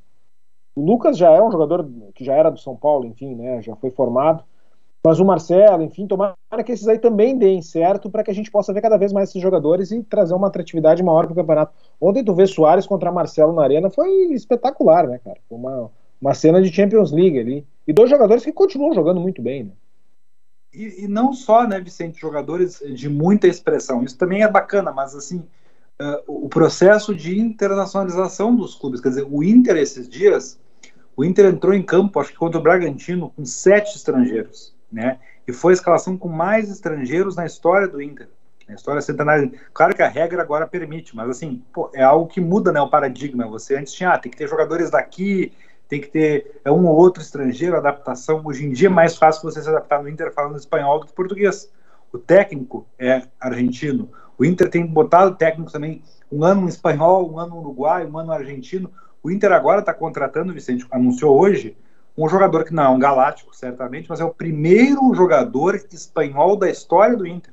o Lucas já é um jogador que já era do São Paulo, enfim, né? Já foi formado mas o Marcelo, enfim, tomara que esses aí também deem certo para que a gente possa ver cada vez mais esses jogadores e trazer uma atratividade maior para o campeonato. Ontem tu vê Soares contra Marcelo na arena foi espetacular, né, cara? Foi uma, uma cena de Champions League ali. E dois jogadores que continuam jogando muito bem, né? E, e não só, né, Vicente, jogadores de muita expressão. Isso também é bacana, mas assim, uh, o processo de internacionalização dos clubes, quer dizer, o Inter esses dias, o Inter entrou em campo, acho que contra o Bragantino, com sete estrangeiros né? E foi a escalação com mais estrangeiros na história do Inter. Na história centenária. Claro que a regra agora permite, mas assim, pô, é algo que muda né, o paradigma. Você antes tinha, ah, tem que ter jogadores daqui, tem que ter é um ou outro estrangeiro, adaptação. Hoje em dia é mais fácil você se adaptar no Inter falando espanhol do que português. O técnico é argentino. O Inter tem botado técnicos também, um ano espanhol, um ano uruguai, um ano argentino. O Inter agora está contratando, Vicente, anunciou hoje, um jogador que não é um galáctico, certamente, mas é o primeiro jogador espanhol da história do Inter.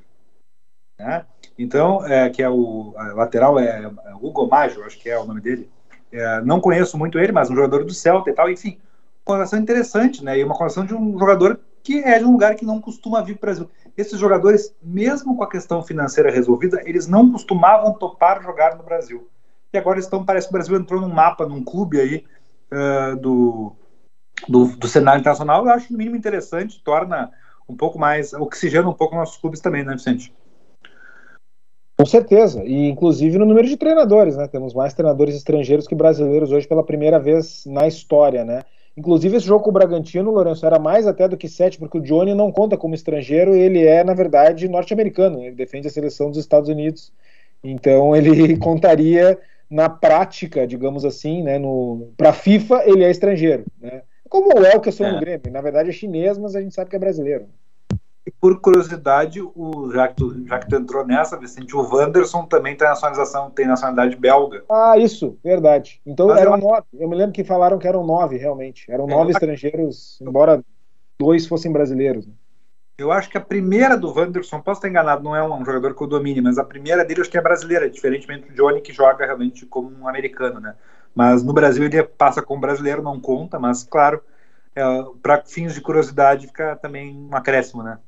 Né? Então, é, que é o lateral, é, é Hugo Maggio, acho que é o nome dele. É, não conheço muito ele, mas um jogador do Celta e tal, enfim. Uma conversação interessante, né? E uma conversação de um jogador que é de um lugar que não costuma vir para o Brasil. Esses jogadores, mesmo com a questão financeira resolvida, eles não costumavam topar jogar no Brasil. E agora estão, parece que o Brasil entrou num mapa, num clube aí uh, do, do, do, cenário internacional. Eu acho no mínimo interessante, torna um pouco mais, oxigena um pouco nossos clubes também, né, Vicente? Com certeza, e inclusive no número de treinadores, né? Temos mais treinadores estrangeiros que brasileiros hoje pela primeira vez na história, né? Inclusive esse jogo com o Bragantino, Lourenço, era mais até do que sete, porque o Johnny não conta como estrangeiro, ele é, na verdade, norte-americano, ele defende a seleção dos Estados Unidos. Então ele contaria na prática, digamos assim, né, no para FIFA ele é estrangeiro, né? Como o Elkerson é. no Grêmio, na verdade é chinês, mas a gente sabe que é brasileiro. E por curiosidade, o, já, que tu, já que tu entrou nessa, Vicente, o Wanderson também tem nacionalização, tem nacionalidade belga. Ah, isso, verdade. Então Mas eram eu... nove. Eu me lembro que falaram que eram nove, realmente. Eram nove é, estrangeiros, embora dois fossem brasileiros. Eu acho que a primeira do Wanderson, posso estar enganado, não é um jogador que eu domine, mas a primeira dele eu acho que é brasileira, diferentemente do Johnny, que joga realmente como um americano, né? Mas no Brasil ele passa como brasileiro, não conta, mas claro, é, para fins de curiosidade fica também um acréscimo, né?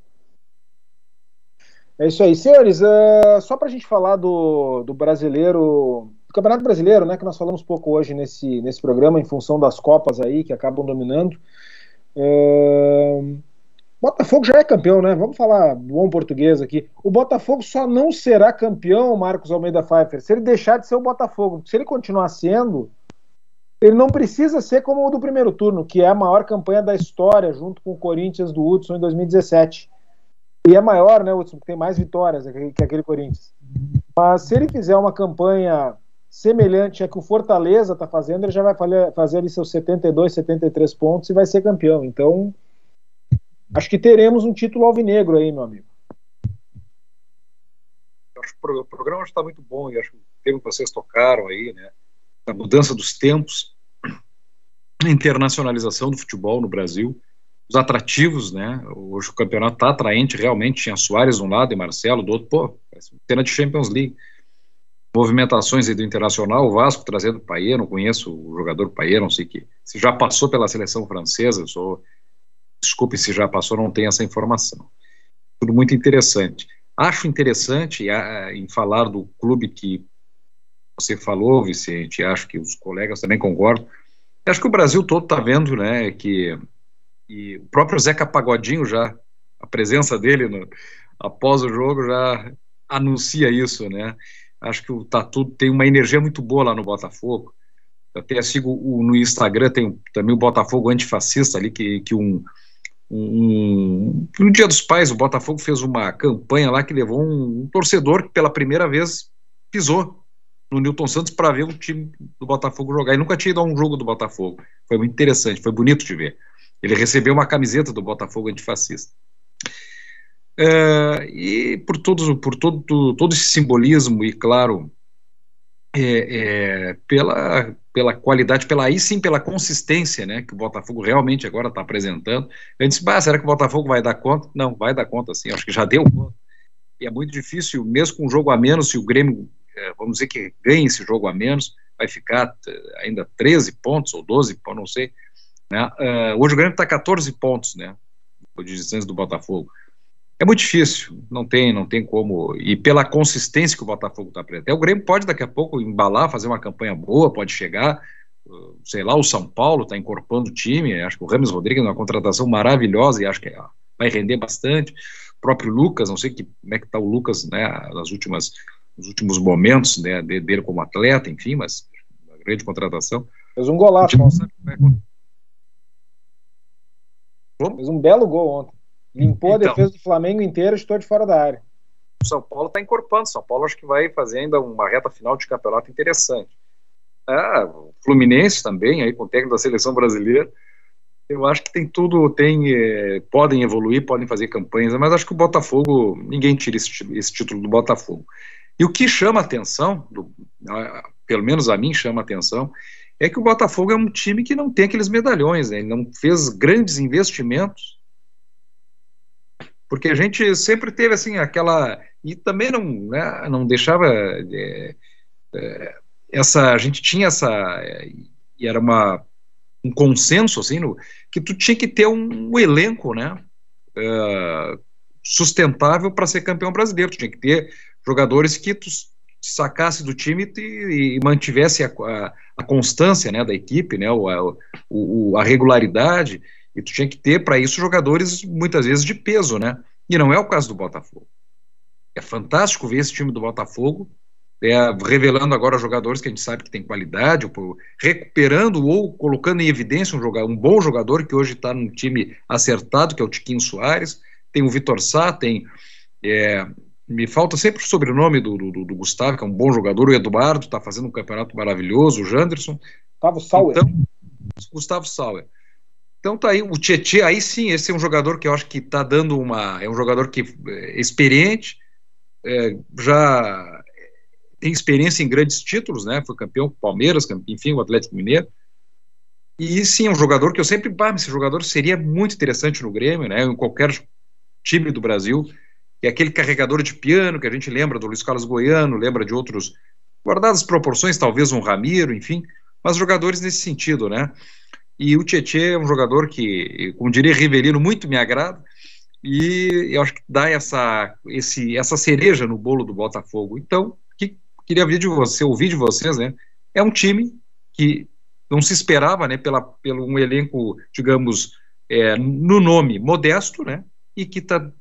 É isso aí. Senhores, uh, só para a gente falar do, do brasileiro, do Campeonato Brasileiro, né, que nós falamos pouco hoje nesse, nesse programa, em função das Copas aí, que acabam dominando. Uh, Botafogo já é campeão, né? Vamos falar bom português aqui. O Botafogo só não será campeão, Marcos Almeida Pfeiffer, se ele deixar de ser o Botafogo. Se ele continuar sendo, ele não precisa ser como o do primeiro turno, que é a maior campanha da história, junto com o Corinthians do Hudson em 2017. E é maior, né, Hudson, tem mais vitórias que aquele Corinthians. Mas se ele fizer uma campanha semelhante à que o Fortaleza está fazendo, ele já vai fazer ali seus 72, 73 pontos e vai ser campeão. Então, acho que teremos um título alvinegro aí, meu amigo. Acho que o programa está muito bom e acho que o tema que vocês tocaram aí, né, a mudança dos tempos, a internacionalização do futebol no Brasil, os atrativos, né? Hoje o campeonato está atraente, realmente tinha Soares de um lado e Marcelo do outro, pô, cena de Champions League. Movimentações aí do Internacional, o Vasco trazendo o Paier, não conheço o jogador Paier, não sei que, se já passou pela seleção francesa, eu sou, desculpe se já passou, não tenho essa informação. Tudo muito interessante. Acho interessante a, em falar do clube que você falou, Vicente, acho que os colegas também concordam, acho que o Brasil todo está vendo, né, que o próprio Zeca Pagodinho já, a presença dele no, após o jogo já anuncia isso, né? Acho que o Tatu tem uma energia muito boa lá no Botafogo. Eu até sigo o, no Instagram, tem também o Botafogo antifascista ali, que, que um, um, no Dia dos Pais, o Botafogo fez uma campanha lá que levou um, um torcedor que pela primeira vez pisou no Newton Santos para ver o time do Botafogo jogar. E nunca tinha ido a um jogo do Botafogo. Foi muito interessante, foi bonito de ver. Ele recebeu uma camiseta do Botafogo antifascista. É, e por, todos, por todo, todo esse simbolismo e, claro, é, é, pela, pela qualidade, pela aí sim pela consistência né, que o Botafogo realmente agora está apresentando. Gente disse, será que o Botafogo vai dar conta? Não, vai dar conta sim, acho que já deu conta. E é muito difícil, mesmo com um jogo a menos, se o Grêmio, vamos dizer que ganhe esse jogo a menos, vai ficar é, ainda 13 pontos ou 12 pontos, não sei, né? Uh, hoje o Grêmio está 14 pontos, né? De distância do Botafogo. É muito difícil, não tem, não tem como. E pela consistência que o Botafogo está apresentando. O Grêmio pode daqui a pouco embalar, fazer uma campanha boa, pode chegar. Uh, sei lá, o São Paulo está incorporando o time. Acho que o Ramos Rodrigues é uma contratação maravilhosa e acho que vai render bastante. O próprio Lucas, não sei que, como é que está o Lucas né, nas últimas, nos últimos momentos né, dele como atleta, enfim, mas uma grande contratação. Fez um golaço. Como? Fez um belo gol ontem. Limpou então, a defesa do Flamengo inteira e estou de fora da área. O São Paulo está encorpando. São Paulo acho que vai fazer ainda uma reta final de campeonato interessante. Ah, o Fluminense também, aí com o técnico da seleção brasileira. Eu acho que tem tudo, tem, eh, podem evoluir, podem fazer campanhas, mas acho que o Botafogo, ninguém tira esse, esse título do Botafogo. E o que chama atenção, do, pelo menos a mim chama atenção, é que o Botafogo é um time que não tem aqueles medalhões, né? ele não fez grandes investimentos, porque a gente sempre teve assim aquela e também não, né, não deixava é, é, essa, a gente tinha essa e era uma um consenso assim no, que tu tinha que ter um, um elenco, né, uh, sustentável para ser campeão brasileiro, tu tinha que ter jogadores que tu sacasse do time e, e mantivesse a, a, a, constância né, da equipe, né, o, a, o, a regularidade, e tu tinha que ter para isso jogadores muitas vezes de peso, né? E não é o caso do Botafogo. É fantástico ver esse time do Botafogo é, revelando agora jogadores que a gente sabe que tem qualidade, recuperando ou colocando em evidência um, jogador, um bom jogador que hoje está num time acertado, que é o Tiquinho Soares, tem o Vitor Sá, tem é, me falta sempre o sobrenome do, do, do, Gustavo, que é um bom jogador, o Eduardo está fazendo um campeonato maravilhoso, o Janderson. Gustavo Sauer. Então, Gustavo Sauer. Então tá aí, o Tietchan, aí sim, esse é um jogador que eu acho que está dando uma. É um jogador que é experiente, é, já tem experiência em grandes títulos, né? Foi campeão com o Palmeiras, enfim, o Atlético Mineiro. E sim, é um jogador que eu sempre. Ah, esse jogador seria muito interessante no Grêmio, né? Em qualquer time do Brasil que é aquele carregador de piano que a gente lembra do Luiz Carlos Goiano, lembra de outros, guardadas proporções, talvez um Ramiro, enfim, mas jogadores nesse sentido, né? E o Tietchan é um jogador que, como diria Rivelino, muito me agrada, e eu acho que dá essa, esse, essa cereja no bolo do Botafogo. Então, que, queria ver de você, ouvir de vocês, né? É um time que não se esperava, né, pela, pelo um elenco, digamos, é, no nome modesto, né, e que está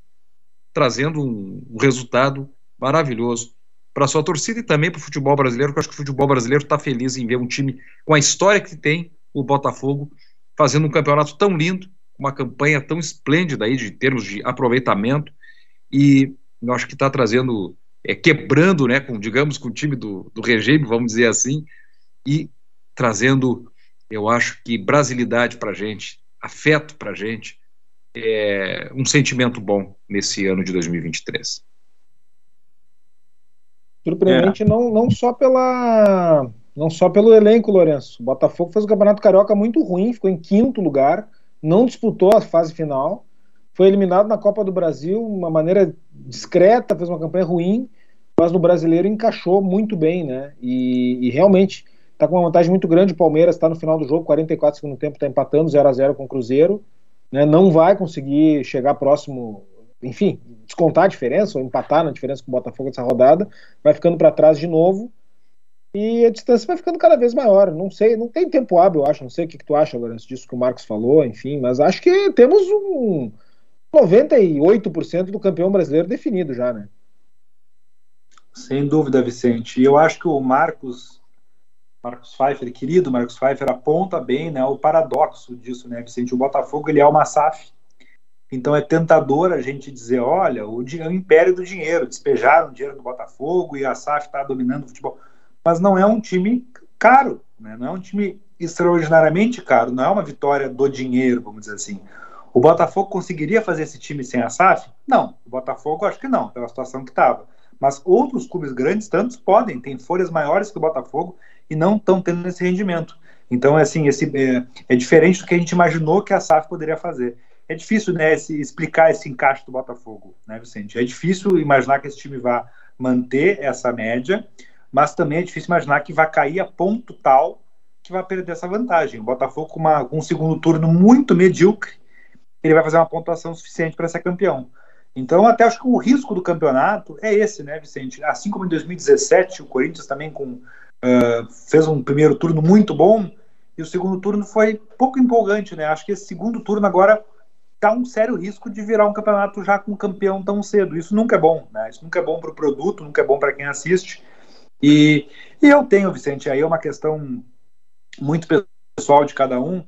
trazendo um, resultado maravilhoso para sua torcida e também para o futebol brasileiro, porque eu acho que o futebol brasileiro está feliz em ver um time com a história que tem, o Botafogo, fazendo um campeonato tão lindo, uma campanha tão esplêndida aí de termos de aproveitamento, e eu acho que está trazendo, é, quebrando, né, com, digamos, com o time do, do regime, vamos dizer assim, e trazendo, eu acho que brasilidade para a gente, afeto para a gente, é, um sentimento bom nesse ano de 2023. Surpreendente é. não, não só pela não só pelo elenco, Lourenço. O Botafogo fez o Campeonato Carioca muito ruim, ficou em quinto lugar, não disputou a fase final, foi eliminado na Copa do Brasil de uma maneira discreta, fez uma campanha ruim, mas no brasileiro encaixou muito bem, né? E, e realmente está com uma vantagem muito grande. O Palmeiras está no final do jogo, 44 segundo tempo, está empatando 0 a 0 com o Cruzeiro né, não vai conseguir chegar próximo, enfim, descontar a diferença ou empatar na diferença com o Botafogo dessa rodada, vai ficando para trás de novo e a distância vai ficando cada vez maior. Não sei, não tem tempo hábil, eu acho. Não sei o que, que tu acha, Lourenço, disso que o Marcos falou, enfim, mas acho que temos um 98% do campeão brasileiro definido já, né? Sem dúvida, Vicente. E eu acho que o Marcos Marcos Pfeiffer, querido Marcos Pfeiffer, aponta bem né, o paradoxo disso, né, Vicente? O Botafogo ele é uma SAF. Então é tentador a gente dizer, olha, o, o império do dinheiro, despejaram o dinheiro do Botafogo e a SAF está dominando o futebol. Mas não é um time caro, né? não é um time extraordinariamente caro, não é uma vitória do dinheiro, vamos dizer assim. O Botafogo conseguiria fazer esse time sem a SAF? Não. O Botafogo acho que não, pela situação que estava. Mas outros clubes grandes, tantos podem, têm folhas maiores que o Botafogo e não estão tendo esse rendimento. Então, é assim, esse, é, é, diferente do que a gente imaginou que a SAF poderia fazer. É difícil né, esse, explicar esse encaixe do Botafogo, né, Vicente? É difícil imaginar que esse time vá manter essa média, mas também é difícil imaginar que vai cair a ponto tal que vai perder essa vantagem. O Botafogo, com, uma, com um segundo turno muito medíocre, ele vai fazer uma pontuação suficiente para ser campeão. Então, até acho que o risco do campeonato é esse, né, Vicente? Assim como em 2017, o Corinthians também com Uh, fez um primeiro turno muito bom e o segundo turno foi pouco empolgante, né? Acho que esse segundo turno agora tá um sério risco de virar um campeonato já com campeão tão cedo. Isso nunca é bom, né? Isso nunca é bom para o produto, nunca é bom para quem assiste. E, e, eu tenho, Vicente, aí é uma questão muito pessoal de cada um.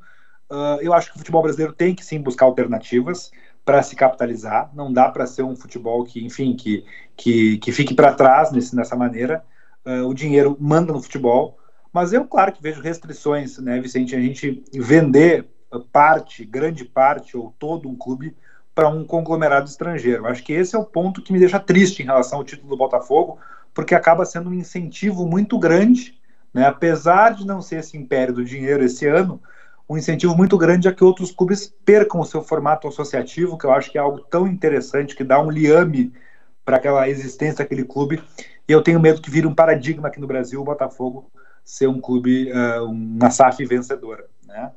Uh, eu acho que o futebol brasileiro tem que sim buscar alternativas para se capitalizar. Não dá para ser um futebol que, enfim, que, que, que fique para trás nesse, nessa maneira uh, o dinheiro manda no futebol, Mas eu, claro, que vejo restrições, né, Vicente? A gente vender parte, grande parte ou todo um clube para um conglomerado estrangeiro. Acho que esse é o ponto que me deixa triste em relação ao título do Botafogo, porque acaba sendo um incentivo muito grande, né, apesar de não ser esse império do dinheiro esse ano, um incentivo muito grande a que outros clubes percam o seu formato associativo, que eu acho que é algo tão interessante, que dá um liame para aquela existência daquele clube. E eu tenho medo que vire um paradigma aqui no Brasil o Botafogo ser um clube, uh, uma SAF vencedora. Né?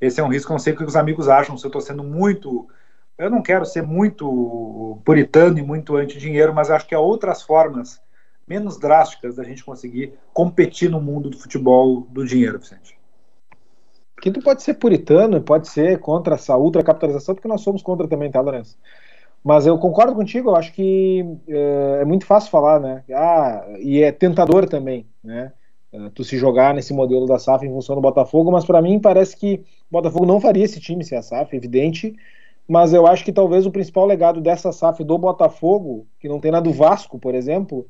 Esse é um risco, eu não sei o que os amigos acham, se eu estou sendo muito. Eu não quero ser muito puritano e muito anti-dinheiro, mas acho que há outras formas menos drásticas da gente conseguir competir no mundo do futebol do dinheiro, Vicente que tu pode ser puritano, pode ser contra essa ultracapitalização, porque nós somos contra também, tá, Lourenço? Mas eu concordo contigo, eu acho que é, é, muito fácil falar, né? Ah, e é tentador também, né? É, tu se jogar nesse modelo da SAF em função do Botafogo, mas para mim parece que o Botafogo não faria esse time sem a SAF, evidente. Mas eu acho que talvez o principal legado dessa SAF do Botafogo, que não tem nada do Vasco, por exemplo,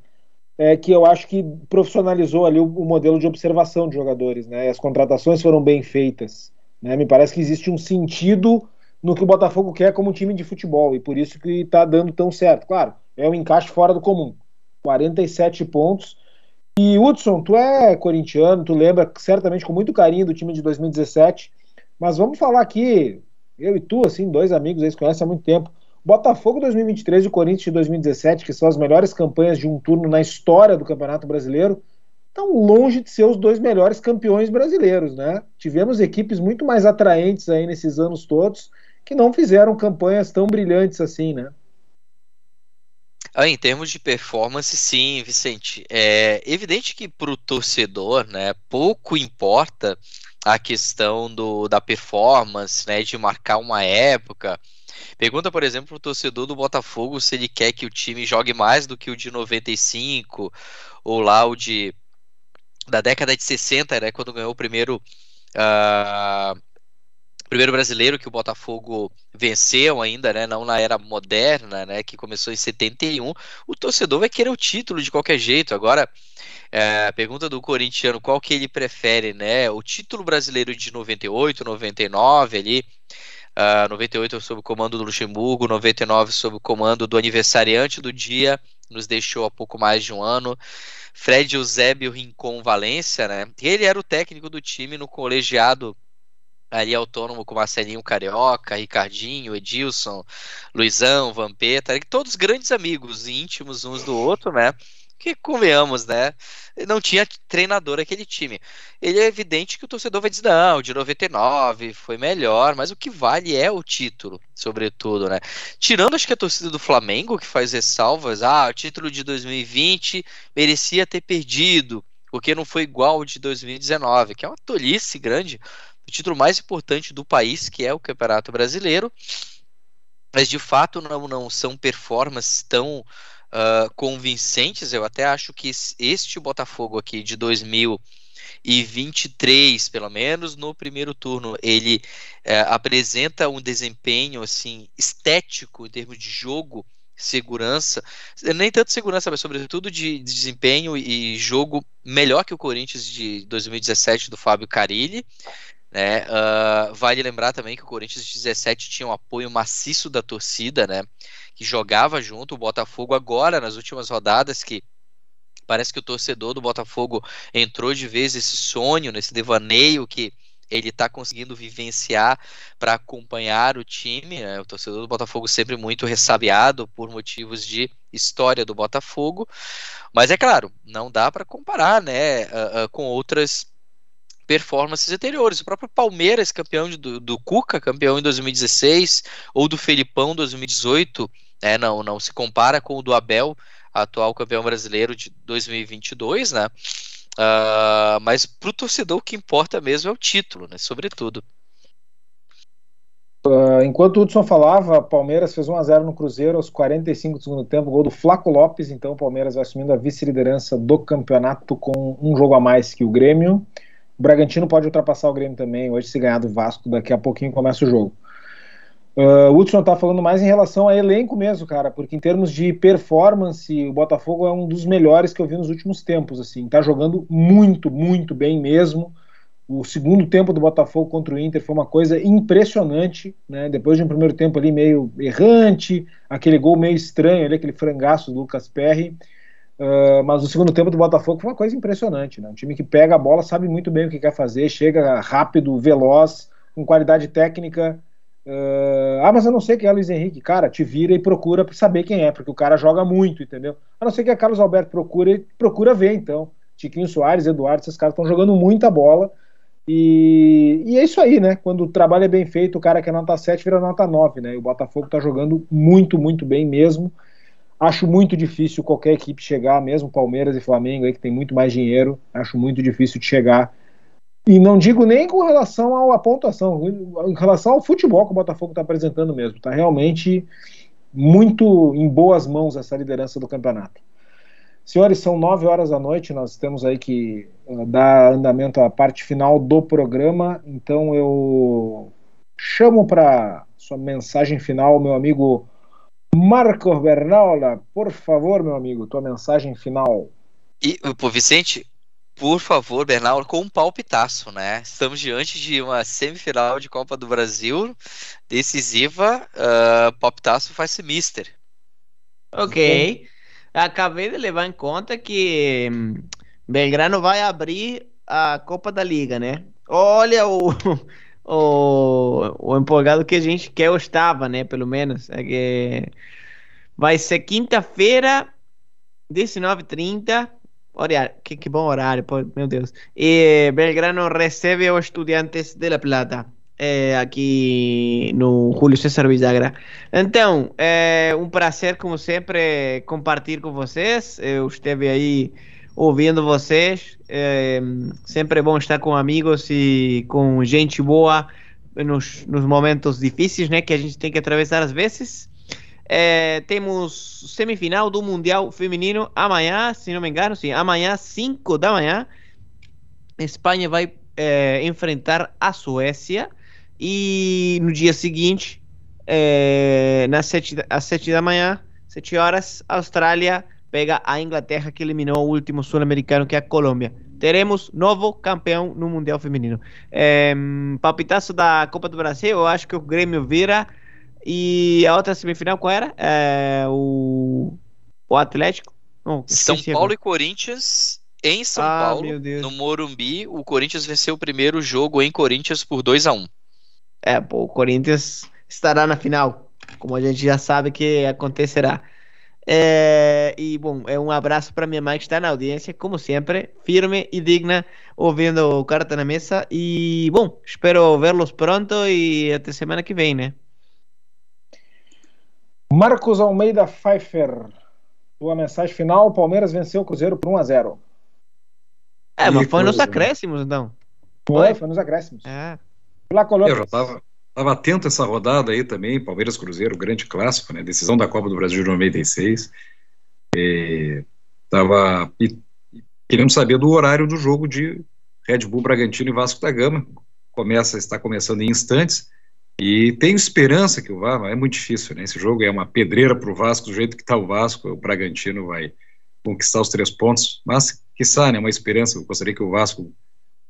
é, que eu acho que profissionalizou ali o, o, modelo de observação de jogadores, né? As contratações foram bem feitas, né? Me parece que existe um sentido no que o Botafogo quer como time de futebol e por isso que está dando tão certo. Claro, é um encaixe fora do comum. 47 pontos. E Hudson, tu é corintiano, tu lembra certamente com muito carinho do time de 2017, mas vamos falar aqui, eu e tu, assim, dois amigos que conhecem há muito tempo. Botafogo 2023 e Corinthians de 2017, que são as melhores campanhas de um turno na história do Campeonato Brasileiro, estão longe de ser os dois melhores campeões brasileiros, né? Tivemos equipes muito mais atraentes aí nesses anos todos que não fizeram campanhas tão brilhantes assim, né? Ah, em termos de performance, sim, Vicente. É evidente que para o torcedor, né, pouco importa a questão do, da performance, né, de marcar uma época. Pergunta, por exemplo, o torcedor do Botafogo se ele quer que o time jogue mais do que o de 95 ou lá o de da década de 60, né, quando ganhou o primeiro uh, primeiro brasileiro que o Botafogo venceu ainda, né, não na era moderna, né, que começou em 71. O torcedor vai querer o título de qualquer jeito. Agora, é, pergunta do corintiano, qual que ele prefere, né? O título brasileiro de 98, 99 ali, Uh, ah, 98 sob o comando do Luxemburgo, 99 sob o comando do aniversariante do dia, nos deixou há pouco mais de um ano. Fred Eusébio Rincon Valência, né? Ele era o técnico do time no colegiado ali autônomo com Marcelinho Carioca, Ricardinho, Edilson, Luizão, Vampeta, todos grandes amigos íntimos uns do outro, né? que convenhamos, né? Não tinha treinador aquele time. Ele é evidente que o torcedor vai dizer, não, de 99 foi melhor, mas o que vale é o título, sobretudo, né? Tirando, acho que a torcida do Flamengo, que faz ressalvas, ah, o título de 2020 merecia ter perdido, porque não foi igual ao de 2019, que é uma tolice grande, o título mais importante do país, que é o Campeonato Brasileiro, mas de fato não, não são performances tão uh, convincentes. Eu até acho que este Botafogo aqui de 2023, pelo menos no primeiro turno, ele uh, apresenta um desempenho assim estético em termos de jogo segurança, nem tanto segurança, mas sobretudo de, de, desempenho e jogo melhor que o Corinthians de 2017 do Fábio Carilli. Né? Uh, vale lembrar também que o Corinthians de 17 tinha um apoio maciço da torcida, né? que jogava junto, o Botafogo agora nas últimas rodadas que parece que o torcedor do Botafogo entrou de vez esse sonho, nesse devaneio que ele está conseguindo vivenciar para acompanhar o time. Né? O torcedor do Botafogo sempre muito ressabiado por motivos de história do Botafogo, mas é claro, não dá para comparar, né, uh, uh, com outras performances anteriores. O próprio Palmeiras, campeão de, do, do Cuca, campeão em 2016, ou do Felipão 2018, é, não, não se compara com o do Abel, atual campeão brasileiro de 2022, né? Uh, mas para o torcedor o que importa mesmo é o título, né? Sobretudo. Uh, enquanto o Hudson falava, Palmeiras fez 1x0 no Cruzeiro aos 45 do segundo tempo, gol do Flaco Lopes, então o Palmeiras vai assumindo a vice-liderança do campeonato com um jogo a mais que o Grêmio. O Bragantino pode ultrapassar o Grêmio também, hoje se ganhar do Vasco, daqui a pouquinho começa o jogo. Uh, o Hudson tá falando mais em relação a elenco mesmo, cara, porque em termos de performance, o Botafogo é um dos melhores que eu vi nos últimos tempos, assim, tá jogando muito, muito bem mesmo. O segundo tempo do Botafogo contra o Inter foi uma coisa impressionante, né? Depois de um primeiro tempo ali meio errante, aquele gol meio estranho ali, aquele frangaço do Lucas Perry. Uh, mas o segundo tempo do Botafogo foi uma coisa impressionante, né? Um time que pega a bola, sabe muito bem o que quer fazer, chega rápido, veloz, com qualidade técnica Uh, ah, mas eu não sei quem é Luiz Henrique. Cara, te vira e procura saber quem é, porque o cara joga muito, entendeu? A não ser que é Carlos Alberto procura e procura ver, então. Tiquinho Soares, Eduardo, esses caras estão jogando muita bola. E, e, é isso aí, né? Quando o trabalho é bem feito, o cara que é nota 7 vira nota 9, né? E o Botafogo tá jogando muito, muito bem mesmo. Acho muito difícil qualquer equipe chegar, mesmo Palmeiras e Flamengo, aí, que tem muito mais dinheiro. Acho muito difícil de chegar e não digo nem com relação à pontuação, em relação ao futebol que o Botafogo está apresentando mesmo. Está realmente muito em boas mãos essa liderança do campeonato. Senhores, são nove horas da noite, nós temos aí que uh, dar andamento à parte final do programa, então eu chamo para sua mensagem final, meu amigo Marcos Bernaula. Por favor, meu amigo, tua mensagem final. E, pô, Vicente, por favor, Bernal, com um palpitaço, né? Estamos diante de uma semifinal de Copa do Brasil decisiva. Uh, palpitaço faz-se mister. Ok. Acabei de levar em conta que hum, Belgrano vai abrir a Copa da Liga, né? Olha o, o, o empolgado que a gente quer ou estava, né? Pelo menos. É que vai ser quinta-feira, 19h30 Horário, que, que bom horário, pô, meu Deus. E Belgrano recebe os Estudiantes de La Plata. É, aqui no Júlio César Villagra. Então, é um prazer, como sempre, compartilhar com vocês. Eu esteve aí ouvindo vocês. É sempre bom estar com amigos e com gente boa nos, nos momentos difíceis né, que a gente tem que atravessar às vezes. É, temos semifinal do Mundial Feminino amanhã, se não me engano, sim, amanhã, 5 da manhã. Espanha vai é, enfrentar a Suécia. E no dia seguinte, é, nas sete, às 7 da manhã, 7 horas, Austrália pega a Inglaterra, que eliminou o último sul-americano, que é a Colômbia. Teremos novo campeão no Mundial Feminino. É, palpitaço da Copa do Brasil, eu acho que o Grêmio vira e a outra semifinal qual era? É, o, o Atlético? Não, São Paulo agora. e Corinthians em São ah, Paulo, no Morumbi. O Corinthians venceu o primeiro jogo em Corinthians por 2 a 1 É, pô, o Corinthians estará na final, como a gente já sabe que acontecerá. É, e bom, é um abraço para minha mãe que está na audiência, como sempre, firme e digna, ouvindo o Carta na Mesa. E bom, espero vê-los pronto e até semana que vem, né? Marcos Almeida Pfeiffer, tua mensagem final: o Palmeiras venceu o Cruzeiro por 1 a 0 É, mas foi nos acréscimos, então. Foi, foi nos acréscimos. É. Lá Eu já tava, tava atento essa rodada aí também, Palmeiras Cruzeiro, grande clássico, né? Decisão da Copa do Brasil de 96. E tava querendo saber do horário do jogo de Red Bull Bragantino e Vasco da Gama. Começa, está começando em instantes. E tenho esperança que o Vasco, é muito difícil, né? Esse jogo é uma pedreira para o Vasco, do jeito que está o Vasco, o Bragantino vai conquistar os três pontos, mas, quiçá, né, uma esperança, eu gostaria que o Vasco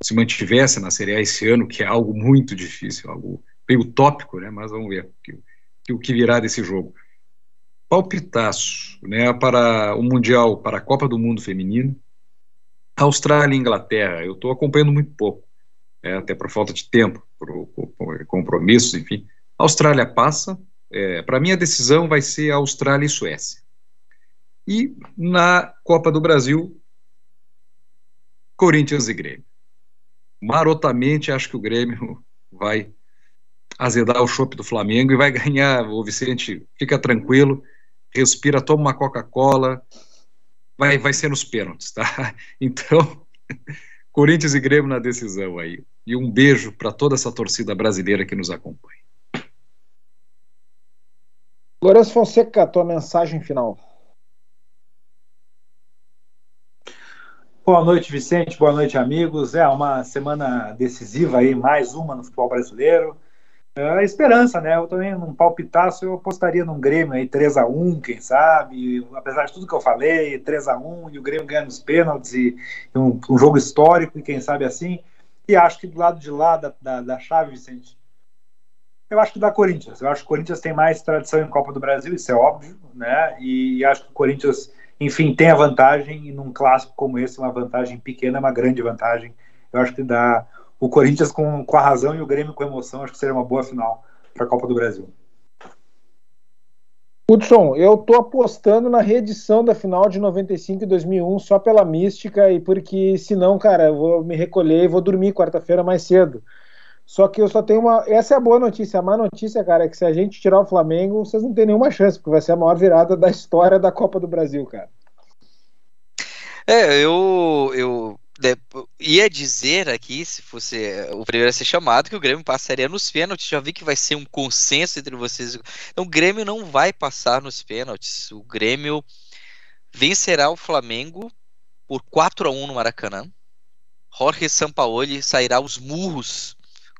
se mantivesse na Série A esse ano, que é algo muito difícil, algo meio utópico, né, mas vamos ver o que, que virá desse jogo. Palpitaço, né, para o Mundial, para a Copa do Mundo Feminino, Austrália e Inglaterra, eu estou acompanhando muito pouco, é, até por falta de tempo, por, por compromissos, enfim. Austrália passa. É, Para mim, a decisão vai ser Austrália e Suécia. E na Copa do Brasil, Corinthians e Grêmio. Marotamente, acho que o Grêmio vai azedar o chope do Flamengo e vai ganhar. O Vicente, fica tranquilo, respira, toma uma Coca-Cola, vai, vai ser nos pênaltis, tá? Então, Corinthians e Grêmio na decisão aí. E um beijo para toda essa torcida brasileira que nos acompanha. Lourenço Fonseca, tua mensagem final. Boa noite, Vicente. Boa noite, amigos. É uma semana decisiva aí, mais uma no futebol brasileiro. É a esperança, né? Eu também, num palpitaço, eu apostaria num Grêmio aí 3x1, quem sabe, apesar de tudo que eu falei, 3x1 e o Grêmio ganha nos pênaltis e, e um, um, jogo histórico, e quem sabe assim. E acho que do lado de lá da, da, da chave, Vicente, eu acho que da Corinthians. Eu acho que o Corinthians tem mais tradição em Copa do Brasil, isso é óbvio, né? E acho que o Corinthians, enfim, tem a vantagem, e num clássico como esse, uma vantagem pequena, uma grande vantagem. Eu acho que dá o Corinthians com, com a razão e o Grêmio com a emoção, acho que seria uma boa final para a Copa do Brasil. Hudson, eu tô apostando na reedição da final de 95 e 2001 só pela mística e porque senão, cara, eu vou me recolher e vou dormir quarta-feira mais cedo. Só que eu só tenho uma. Essa é a boa notícia. A má notícia, cara, é que se a gente tirar o Flamengo, vocês não têm nenhuma chance, porque vai ser a maior virada da história da Copa do Brasil, cara. É, eu, eu ia dizer aqui, se fosse eh, o primeiro a ser chamado, que o Grêmio passaria nos pênaltis. Já vi que vai ser um consenso entre vocês. Então, o Grêmio não vai passar nos pênaltis. O Grêmio vencerá o Flamengo por 4 a 1 no Maracanã. Jorge Sampaoli sairá aos murros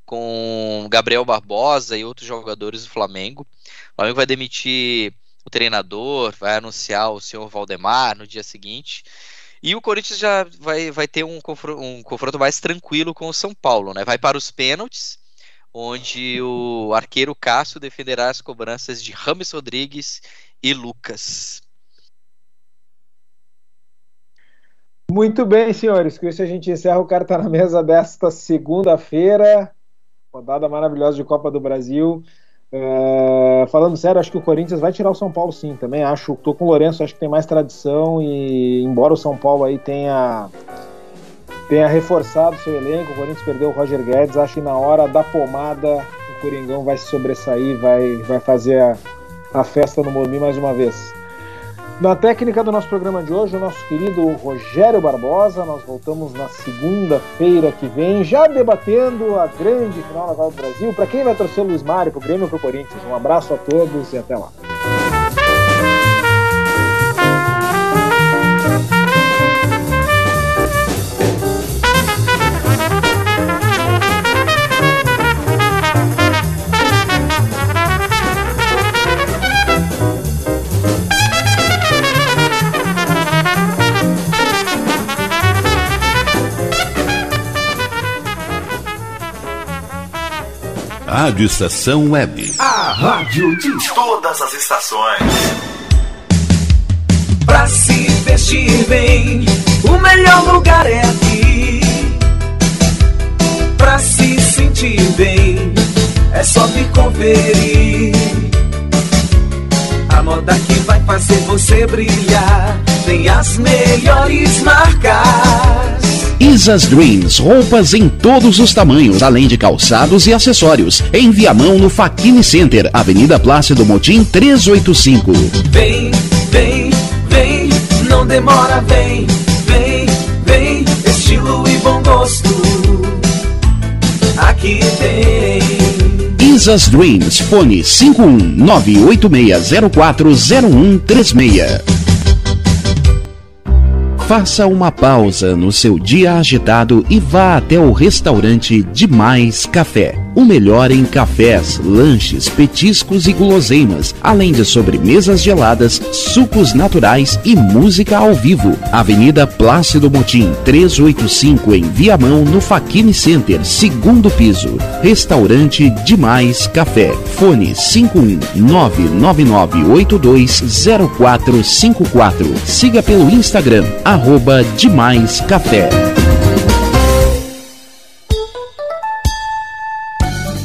com Gabriel Barbosa e outros jogadores do Flamengo. O Flamengo vai demitir o treinador, vai anunciar o senhor Valdemar no dia seguinte. E o Corinthians já vai, vai ter um confronto, um confronto mais tranquilo com o São Paulo, né? Vai para os pênaltis, onde o arqueiro Cássio defenderá as cobranças de Rames Rodrigues e Lucas. Muito bem, senhores. Com isso a gente encerra o Carta na Mesa desta segunda-feira. Rodada maravilhosa de Copa do Brasil. É, falando sério, acho que o Corinthians vai tirar o São Paulo sim, também acho. Tô com o Lourenço, acho que tem mais tradição e embora o São Paulo aí tenha tenha reforçado seu elenco, o Corinthians perdeu o Roger Guedes, acho que na hora da pomada o Coringão vai se sobressair, vai, vai fazer a, a festa no Morumbi mais uma vez. Na técnica do nosso programa de hoje, o nosso querido Rogério Barbosa. Nós voltamos na segunda-feira que vem, já debatendo a grande final da Copa do Brasil. Para quem vai torcer o Luiz Mário, para o Grêmio ou para o Corinthians? Um abraço a todos e até lá. Rádio Estação Web. A rádio de todas as estações. Pra se vestir bem, o melhor lugar é aqui. Pra se sentir bem, é só me conferir. A moda que vai fazer você brilhar tem as melhores marcas Isas Dreams, roupas em todos os tamanhos, além de calçados e acessórios. Em Viamão, no Faquini Center, Avenida Plácido Motim, 385. Vem, vem, vem, não demora, vem, vem, vem, estilo e bom gosto. Aqui tem. Isas Dreams, fone 51986040136. Faça uma pausa no seu dia agitado e vá até o restaurante Demais Café. O melhor em cafés, lanches, petiscos e guloseimas, além de sobremesas geladas, sucos naturais e música ao vivo. Avenida Plácido Motim, 385 em Viamão, no Faquini Center, segundo piso. Restaurante Demais Café. Fone 51999820454. Siga pelo Instagram, arroba Demais Café.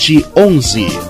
11.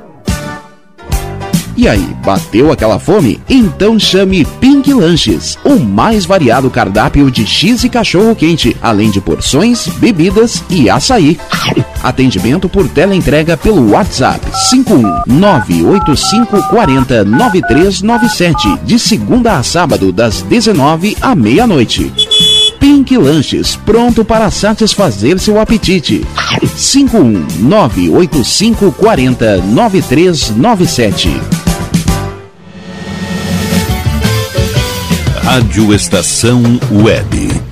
E aí, bateu aquela fome? Então chame Pink Lanches, o mais variado cardápio de X e cachorro quente, além de porções, bebidas e açaí. Atendimento por teleentrega pelo WhatsApp 51985409397, de segunda a sábado das 19 à meia-noite. Pink Lanches, pronto para satisfazer seu apetite. 51985409397. Rádio Estação Web.